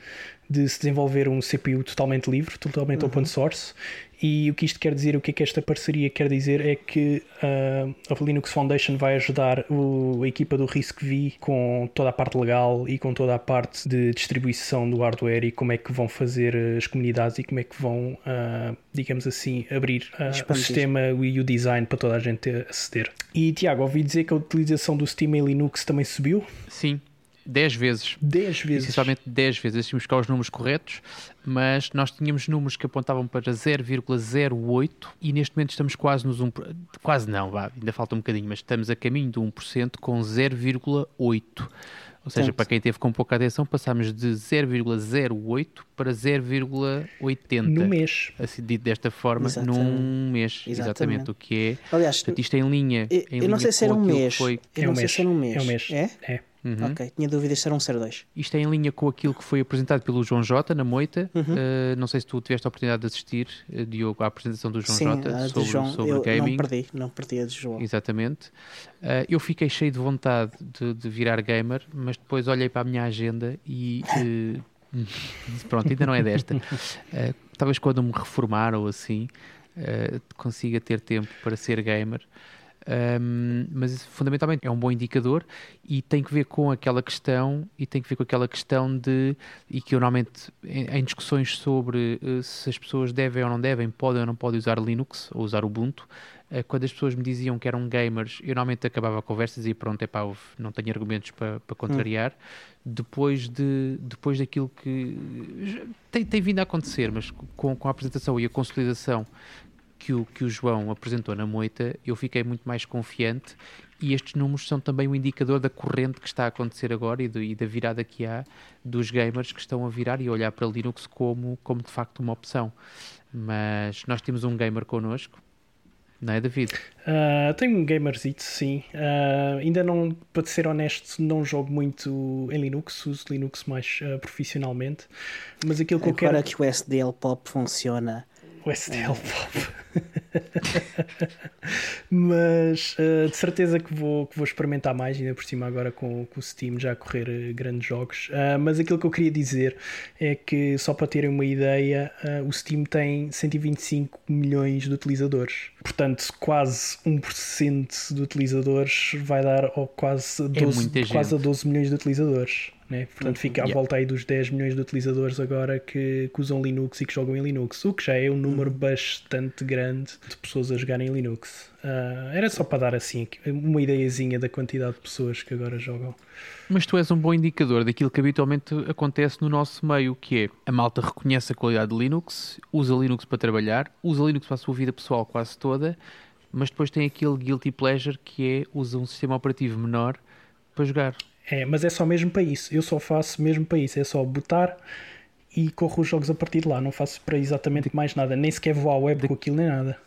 de se desenvolver um CPU totalmente livre, totalmente open source. E o que isto quer dizer, o que é que esta parceria quer dizer é que ah, a Linux Foundation vai ajudar o- a equipa do RISC-V com toda a parte legal e com toda a parte de distribuição do hardware e como é que vão fazer as comunidades e como é que vão, ah, digamos assim, abrir ah, o sistema e o design para toda a gente aceder. E Tiago, ouvi dizer que a utilização do Steam em Linux também subiu? Sim, 10 vezes. 10 vezes. Essencialmente 10 vezes. Tínhamos buscar os números corretos, mas nós tínhamos números que apontavam para 0,08 e neste momento estamos quase nos 1%. Quase não, vá, ainda falta um bocadinho, mas estamos a caminho de 1% com 0,8. Ou seja, Portanto- para quem teve com pouca atenção, passámos de 0,08 para 0,80. No mês. Assim dito desta forma, Exatamente. num mês. Exatamente. Exatamente. O que é. Aliás, Portanto, isto em linha. eu, em eu não sei se era um mês. Foi, Eu é não um sei mês. se era um mês. É um mês. É? É. Uhum. Ok, tinha dúvidas se eram ser dois. Isto é em linha com aquilo que foi apresentado pelo João Jota na Moita. Uhum. Uh, não sei se tu tiveste a oportunidade de assistir, uh, Diogo, à apresentação do João Sim, Jota a sobre, João, sobre eu gaming. não perdi, não perdi a de João. Exatamente. Uh, eu fiquei cheio de vontade de, de virar gamer, mas depois olhei para a minha agenda e pronto, ainda não é desta. Talvez quando me reformar ou assim consiga ter tempo para ser gamer. Um, mas fundamentalmente é um bom indicador e tem que ver com aquela questão e tem que ver com aquela questão de e que eu normalmente em, em discussões sobre uh, se as pessoas devem ou não devem, podem ou não podem usar Linux ou usar Ubuntu, uh, quando as pessoas me diziam que eram gamers, eu normalmente acabava a conversa e dizia pronto, é pá, não tenho argumentos para, contrariar. Depois, de, depois daquilo que tem, tem vindo a acontecer, mas com, com a apresentação e a consolidação que o, que o João apresentou na moita, eu fiquei muito mais confiante e estes números são também um indicador da corrente que está a acontecer agora e, do, e da virada que há dos gamers que estão a virar e a olhar para Linux como, como de facto uma opção. Mas nós temos um gamer connosco, não é, David? Uh, tenho um gamerzito, sim. Uh, ainda não, para ser honesto, não jogo muito em Linux, uso Linux mais uh, profissionalmente. Mas aquilo que eu quero. Agora que o SDL Pop funciona, O STL Pop. Mas uh, de certeza que vou, que vou experimentar mais, ainda por cima agora com, com o Steam já a correr uh, grandes jogos. Uh, mas aquilo que eu queria dizer é que, só para terem uma ideia, o Steam tem 125 milhões de utilizadores. Portanto, quase 1% de utilizadores vai dar ao quase, 12, muita quase a gente. 12 milhões de utilizadores. Né? Portanto, fica à Yeah. volta aí dos 10 milhões de utilizadores agora que, que usam Linux e que jogam em Linux, o que já é um número bastante grande de pessoas a jogarem em Linux. Ah, era só para dar assim uma ideiazinha da quantidade de pessoas que agora jogam. Mas tu és um bom indicador daquilo que habitualmente acontece no nosso meio, que é a malta reconhece a qualidade de Linux, usa Linux para trabalhar, usa Linux para a sua vida pessoal quase toda, mas depois tem aquele guilty pleasure que é usa um sistema operativo menor para jogar. É, mas é só mesmo para isso. Eu só faço mesmo para isso. É só botar e corro os jogos a partir de lá. Não faço para exatamente mais nada. Nem sequer vou à web com aquilo nem nada.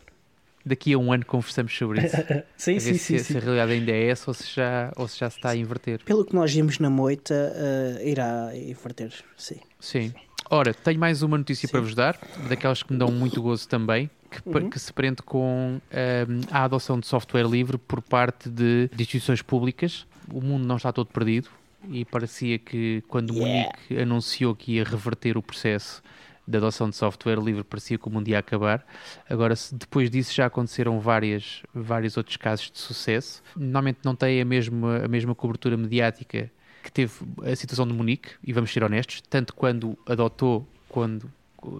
Daqui a um ano conversamos sobre isso. sim, sim, se, sim, se sim. a realidade ainda é essa ou se já, ou se já se está a inverter. pelo que nós vimos na moita, uh, irá inverter, sim. Sim. Ora, tenho mais uma notícia para vos dar, daquelas que me dão muito gozo também, que, pa- que se prende com hum, a adoção de software livre por parte de, de instituições públicas. O mundo não está todo perdido e parecia que quando o Yeah. Munique anunciou que ia reverter o processo de adoção de software livre, parecia que o mundo ia acabar. Agora, depois disso já aconteceram várias, vários outros casos de sucesso. Normalmente não tem a mesma, a mesma cobertura mediática que teve a situação de Munique, e vamos ser honestos, tanto quando adotou, quando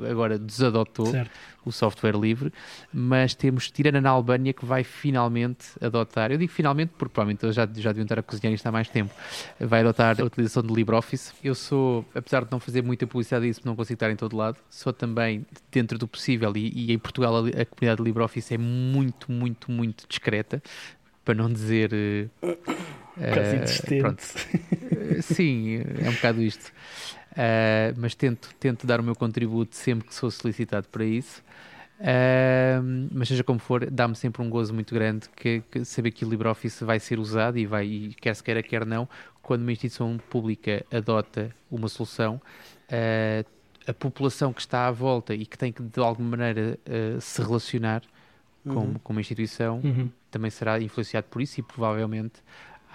agora desadotou Certo. o software livre, mas temos Tirana na Albânia que vai finalmente adotar, eu digo finalmente porque provavelmente eles já, já deviam estar a cozinhar isto há mais tempo, vai adotar a utilização de LibreOffice. Eu sou, apesar de não fazer muita publicidade disso, não consigo estar em todo lado, sou também dentro do possível e, e em Portugal a, a comunidade de LibreOffice é muito, muito, muito discreta, para não dizer... eh, Quase. Eh, Sim, é um bocado isto. Uh, mas tento, tento dar o meu contributo sempre que sou solicitado para isso. Uh, mas seja como for, dá-me sempre um gozo muito grande que, que saber que o LibreOffice vai ser usado e vai, e quer se queira, quer não, quando uma instituição pública adota uma solução, uh, a população que está à volta e que tem que de alguma maneira uh, se relacionar com, Uhum. com uma instituição Uhum. também será influenciado por isso e provavelmente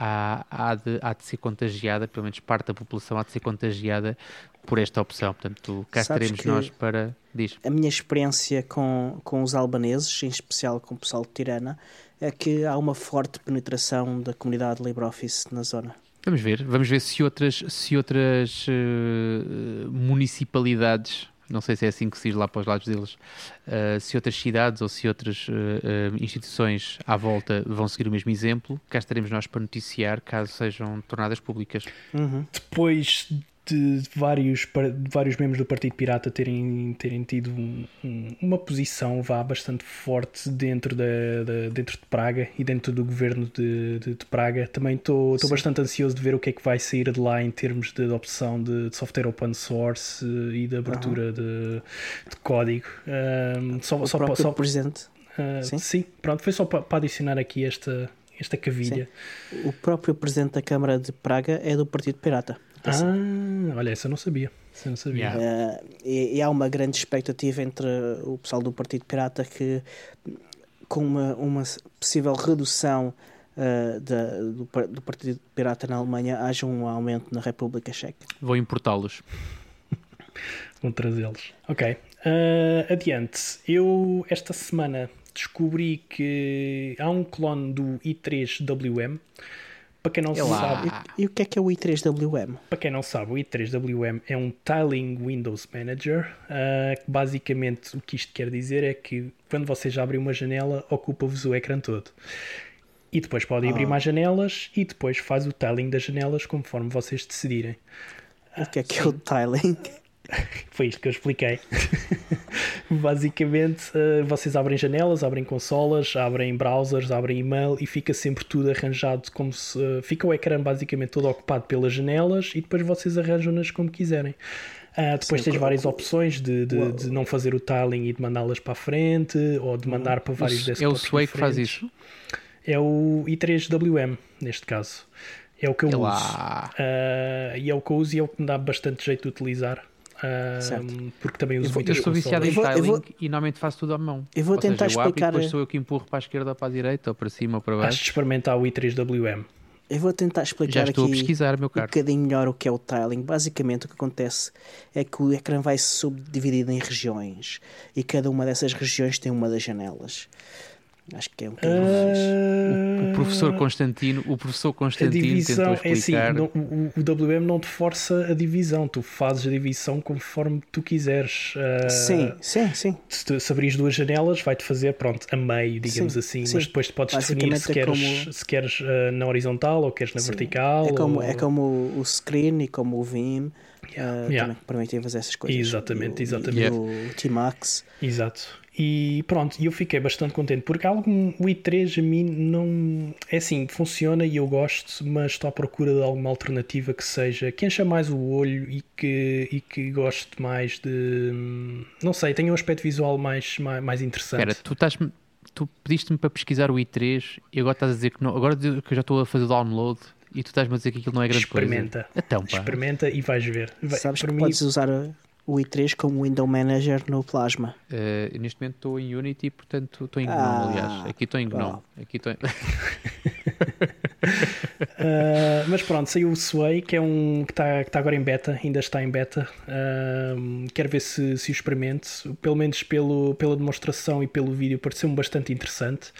há, há, de, há de ser contagiada, pelo menos parte da população há de ser contagiada por esta opção. Portanto, cá Sabes estaremos nós para. Diz. A minha experiência com, com os albaneses, em especial com o pessoal de Tirana, é que há uma forte penetração da comunidade LibreOffice na zona. Vamos ver, vamos ver se outras, se outras eh, municipalidades, não sei se é assim que se diz lá para os lados deles, eh, se outras cidades ou se outras eh, instituições à volta vão seguir o mesmo exemplo, cá estaremos nós para noticiar caso sejam tornadas públicas. Uhum. Depois de vários, de vários membros do Partido Pirata terem, terem tido um- um- uma posição vá bastante forte dentro, da, da- dentro de Praga e dentro do governo de, de- de Praga, também estou Sim. bastante ansioso de ver o que é que vai sair de lá em termos de adopção de, de software open source e de abertura de, de código. Ahm, só, O só, próprio só- presidente, ah, sim. sim, pronto, foi só para, para adicionar aqui esta, esta cavilha. o próprio presidente da Câmara de Praga é do Partido Pirata. Ah, olha, essa eu não sabia. Essa eu não sabia. Yeah. Eh, e, e há uma grande expectativa entre o pessoal do Partido Pirata que, com uma, uma possível redução eh, da- do, do Partido Pirata na Alemanha, haja um aumento na República Checa. Vou importá-los. Vão trazê-los. Ok. Ah, adiante. Eu, esta semana, descobri que há um clone do i3WM. Para quem não É sabe. E o que é que é o i3WM? para quem não sabe, o i3WM é um Tiling Windows Manager. ah, que basicamente o que isto quer dizer é que quando vocês abrem uma janela, ocupa-vos o ecrã todo. E depois podem abrir Ah. mais janelas e depois faz o tiling das janelas conforme vocês decidirem. O que é que é o tiling? Foi isto que eu expliquei. Basicamente, eh, vocês abrem janelas, abrem consolas, abrem browsers, abrem e-mail e fica sempre tudo arranjado como se. eh, fica o ecrã basicamente todo ocupado pelas janelas e depois vocês arranjam-nas como quiserem. Ah, depois Sim, tens várias opções de, de- de não fazer o tiling e de mandá-las para a frente ou de mandar para vários é o desktops Sway que faz isso? É o i3WM, neste caso. É o que eu uso. Ah, e é o que eu uso e é o que me dá bastante jeito de utilizar. Certo. porque também uso Eu vou- muitas Eu sou viciado em Eu vou- e normalmente faço tudo à mão. Eu vou Ou seja, tentar eu abro explicar- depois sou eu que empurro para a esquerda ou para a direita, ou para cima ou para Has baixo. de experimentar o i3WM. Eu vou tentar Já explicar estou a aqui pesquisar, meu um bocadinho melhor o que é o tiling. Basicamente, o que acontece é que o ecrã vai se subdividir em regiões e cada uma dessas regiões tem uma das janelas. Acho que é um bocadinho mais. O professor Constantino, o professor A Constantino divisão tentou é assim, explicar. o, o WM não te força a divisão, tu fazes a divisão conforme tu quiseres. Ah, Sim, sim, sim. Se, tu- se abris duas janelas, vai-te fazer, pronto, a meio, digamos Sim, assim, sim. mas depois tu podes definir se é queres, como- se queres ah, na horizontal ou queres na Sim. vertical. É como, ou- é como o screen e como o Vim uh, yeah. também permitem fazer essas coisas. Exatamente, E o- exatamente. E o T-Max. Exato. E pronto, eu fiquei bastante contente porque algum, o i3 a mim não é assim, funciona e eu gosto, mas estou à procura de alguma alternativa que seja que encha mais o olho e que, e que goste mais de não sei, tenha um aspecto visual mais, mais, mais interessante. Espera, tu, estás tu pediste-me para pesquisar o i3 e agora estás a dizer que não. Agora que eu já estou a fazer o download e tu estás-me a dizer que aquilo não é grande Experimenta. coisa. Então, pá. Experimenta e vais ver. Vai- Sabes para que mim, podes usar uh, o i3 como Window Manager no Plasma. Eh, neste momento estou em Unity, portanto estou em GNOME, Ah, aliás. Aqui estou em GNOME. Aqui estou em... Uh, mas pronto, saiu o Sway, que é um que está que tá agora em beta, ainda está em beta. Um, quero ver se, se o experimento, pelo menos pelo, pela demonstração e pelo vídeo, pareceu-me bastante interessante.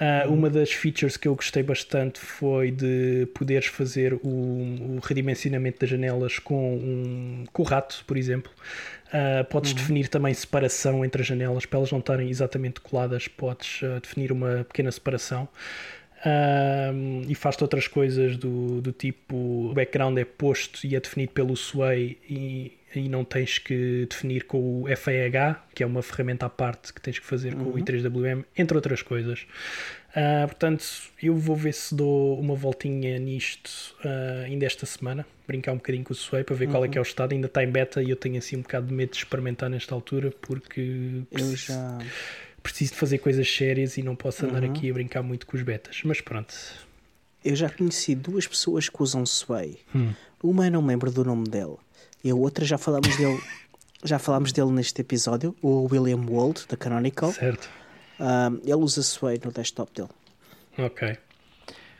Uh, Uma das features que eu gostei bastante foi de poderes fazer o, o redimensionamento das janelas com, um, com o rato, por exemplo. Uh, podes definir também separação entre as janelas para elas não estarem exatamente coladas. Podes uh, definir uma pequena separação. Um, e faz-te outras coisas do, do tipo o background é posto e é definido pelo Sway e, e não tens que definir com o FAH, que é uma ferramenta à parte que tens que fazer com o i3WM, entre outras coisas. Uh, portanto, eu vou ver se dou uma voltinha nisto uh, ainda esta semana, brincar um bocadinho com o Sway para ver qual é que é o estado. Ainda está em beta e eu tenho assim um bocado de medo de experimentar nesta altura porque Eu já. Preciso de fazer coisas sérias e não posso andar Uhum. aqui a brincar muito com os betas. Mas pronto. Eu já conheci duas pessoas que usam Sway. Hum. Uma eu não me lembro do nome dele. E a outra já falamos dele já falámos dele neste episódio, o William Wold, da Canonical. Certo. Um, ele usa Sway no desktop dele. Ok.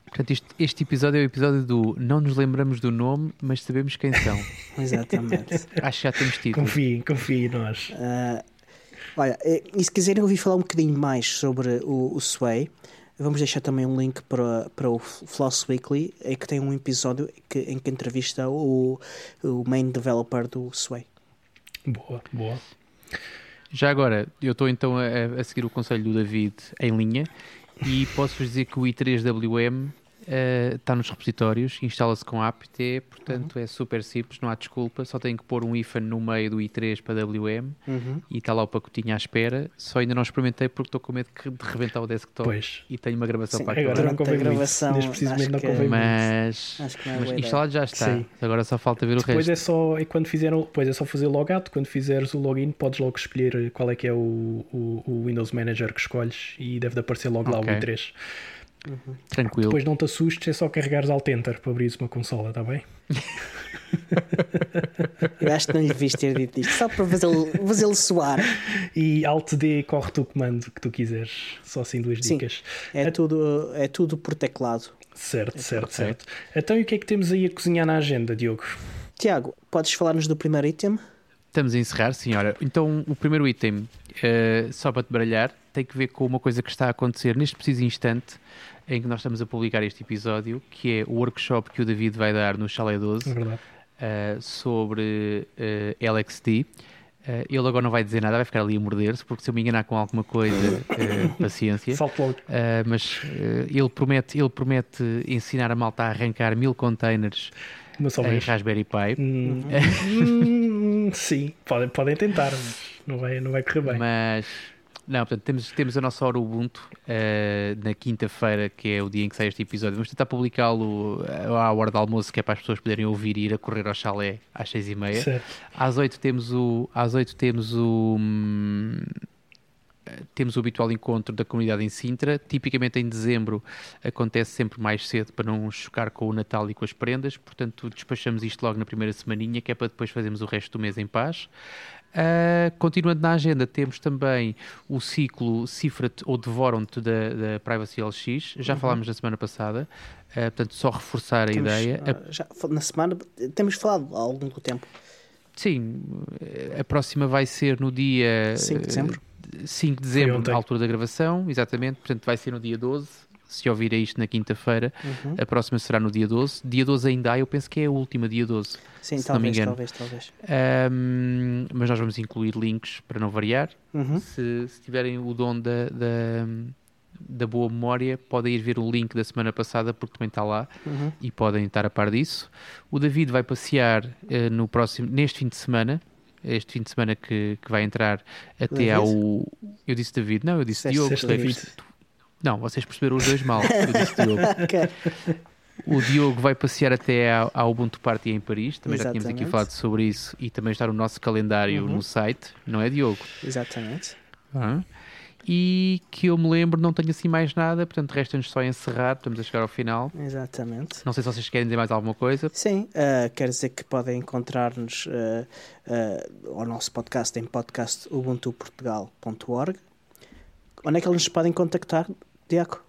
Portanto, este, este episódio é o episódio do não nos lembramos do nome, mas sabemos quem são. Exatamente. Acho que já temos tido. Confiem, confiem em nós. Uh, olha, e se quiserem ouvir falar um bocadinho mais sobre o, o Sway, vamos deixar também um link para, para o Floss Weekly, em que tem um episódio que, em que entrevista o, o main developer do Sway. Boa, boa. Já agora, eu estou então a, a seguir o conselho do David em linha e posso-vos dizer que o i3WM uh, está nos repositórios, instala-se com apt, portanto uhum. é super simples, não há desculpa, só tenho que pôr um ifan no meio do i3 para WM uhum. e está lá o pacotinho à espera. Só ainda não experimentei porque estou com medo de rebentar o desktop pois. e tenho uma gravação Sim, para agora não convém gravação, Neste precisamente não convém mas, mas instalado já está. Sim. Agora só falta ver o Depois resto. é só, é quando fizeram, depois é só fazer logout, quando fizeres o login podes logo escolher qual é que é o, o, o Windows Manager que escolhes e deve aparecer logo okay. lá o i3. Uhum. Tranquilo. Depois não te assustes, é só carregares Alt Enter para abrir uma consola, está bem? Eu acho que não lhe devias ter dito isto, só para fazê-lo fazê soar. E Alt D corre-te o comando que tu quiseres, só assim duas Sim, dicas. É, tudo, é tudo por teclado. Certo, é certo, certo. Então e o que é que temos aí a cozinhar na agenda, Diogo? Tiago, podes falar-nos do primeiro item? Estamos a encerrar, senhora. Então, o primeiro item, uh, só para te baralhar, tem que ver com uma coisa que está a acontecer neste preciso instante em que nós estamos a publicar este episódio, que é o workshop que o David vai dar no Chalé 12 é uh, sobre uh, LXD. Uh, ele agora não vai dizer nada, vai ficar ali a morder-se, porque se eu me enganar com alguma coisa, paciência. mas ele, promete, ele promete ensinar a malta a arrancar mil containers em Raspberry Pi. Hum, hum, sim, podem, podem tentar, mas não vai, não vai correr bem. Mas não, portanto, temos, temos a nossa hora Ubuntu uh, na quinta-feira, que é o dia em que sai este episódio. Vamos tentar publicá-lo eh, à hora do almoço, que é para as pessoas poderem ouvir e ir a correr ao chalé às seis e meia. Às oito temos o... Às oito temos o... Hum, temos o habitual encontro da comunidade em Sintra. Tipicamente em dezembro acontece sempre mais cedo para não chocar com o Natal e com as prendas. Portanto, despachamos isto logo na primeira semaninha, que é para depois fazermos o resto do mês em paz. Uh, continuando na agenda, temos também o ciclo Cifra-te ou Devoram-te da, da, Privacy LX. Já uhum. falámos na semana passada, uh, portanto, só reforçar a temos, ideia. Uh, já, na semana, temos falado há algum tempo. Sim, a próxima vai ser no dia 5 de dezembro. 5 de dezembro, na altura da gravação, exatamente, portanto, vai ser no dia 12 se ouvirem isto na quinta-feira, uhum. a próxima será no dia 12. Dia 12 ainda há, eu penso que é a última, dia 12. Sim, se talvez, não me engano. talvez, talvez. Um, mas nós vamos incluir links para não variar. Uhum. Se, se, tiverem o dom da, da, da, boa memória, podem ir ver o link da semana passada, porque também está lá uhum. e podem estar a par disso. O David vai passear uh, no próximo, neste fim de semana este fim de semana que, que vai entrar até ao. Eu disse David, não, eu disse Diogo. David. Não, vocês perceberam os dois mal. Eu disse Diogo. okay. O Diogo vai passear até ao Ubuntu Party em Paris, também Exatamente. já tínhamos aqui falado sobre isso e também está no nosso calendário uhum. no site, não é Diogo? Exatamente. E que eu me lembro, não tenho assim mais nada, portanto resta-nos só encerrar, estamos a chegar ao final. Exatamente. Não sei se vocês querem dizer mais alguma coisa. Sim, uh, quer dizer que podem encontrar-nos uh, uh, ao nosso podcast em podcastubuntuportugal.org. Onde é que eles nos podem contactar, Diaco?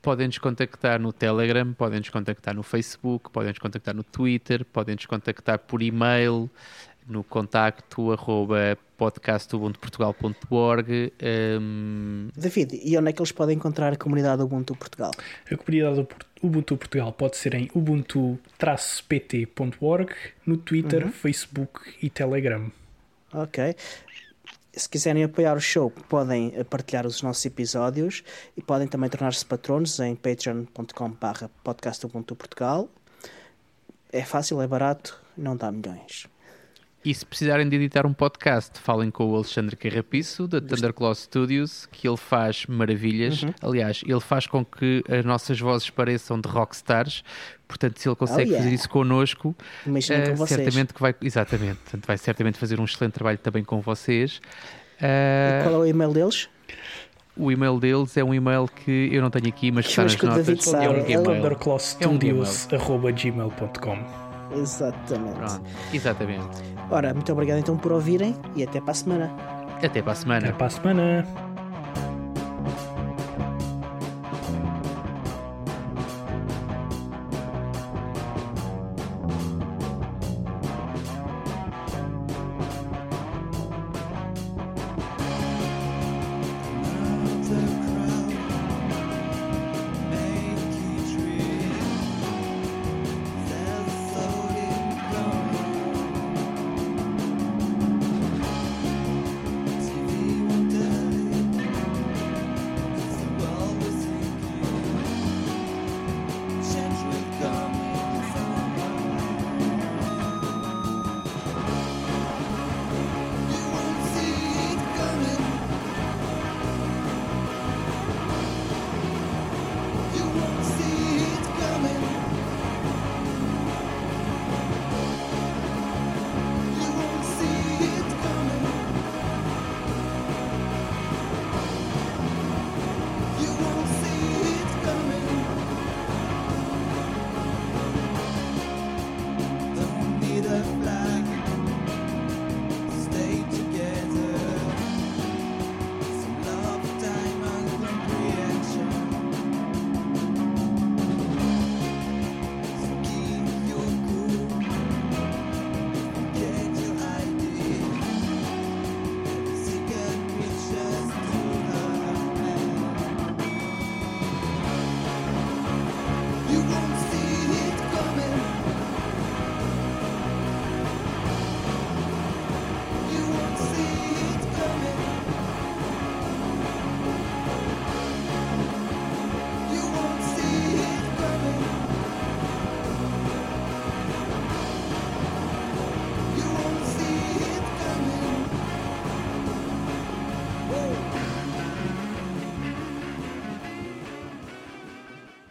Podem nos contactar no Telegram, podem nos contactar no Facebook, podem nos contactar no Twitter, podem nos contactar por e-mail no contacto arroba podcastubuntuportugal.org um... David, e onde é que eles podem encontrar a comunidade Ubuntu Portugal? A comunidade Ubuntu Portugal pode ser em ubuntu-pt.org, no Twitter, uhum. Facebook e Telegram. Ok se quiserem apoiar o show, podem partilhar os nossos episódios e podem também tornar-se patronos em patreon.com.br podcastubuntuportugal. É fácil, é barato, não dá milhões. E se precisarem de editar um podcast, falem com o Alexandre Carrapiço, da Thunderclaw Studios, que ele faz maravilhas. Uhum. Aliás, ele faz com que as nossas vozes pareçam de rockstars. Portanto, se ele consegue oh, yeah. fazer isso connosco, uh, com certamente que vai. Exatamente, portanto, vai certamente fazer um excelente trabalho também com vocês. Uh, qual é o e-mail deles? O e-mail deles é um e-mail que eu não tenho aqui, mas que está nas notas. É um thunderclawstudios.gmail.com Exatamente. Pronto, exatamente. Ora, muito obrigado então por ouvirem e até para a semana. Até para a semana. Até para a semana.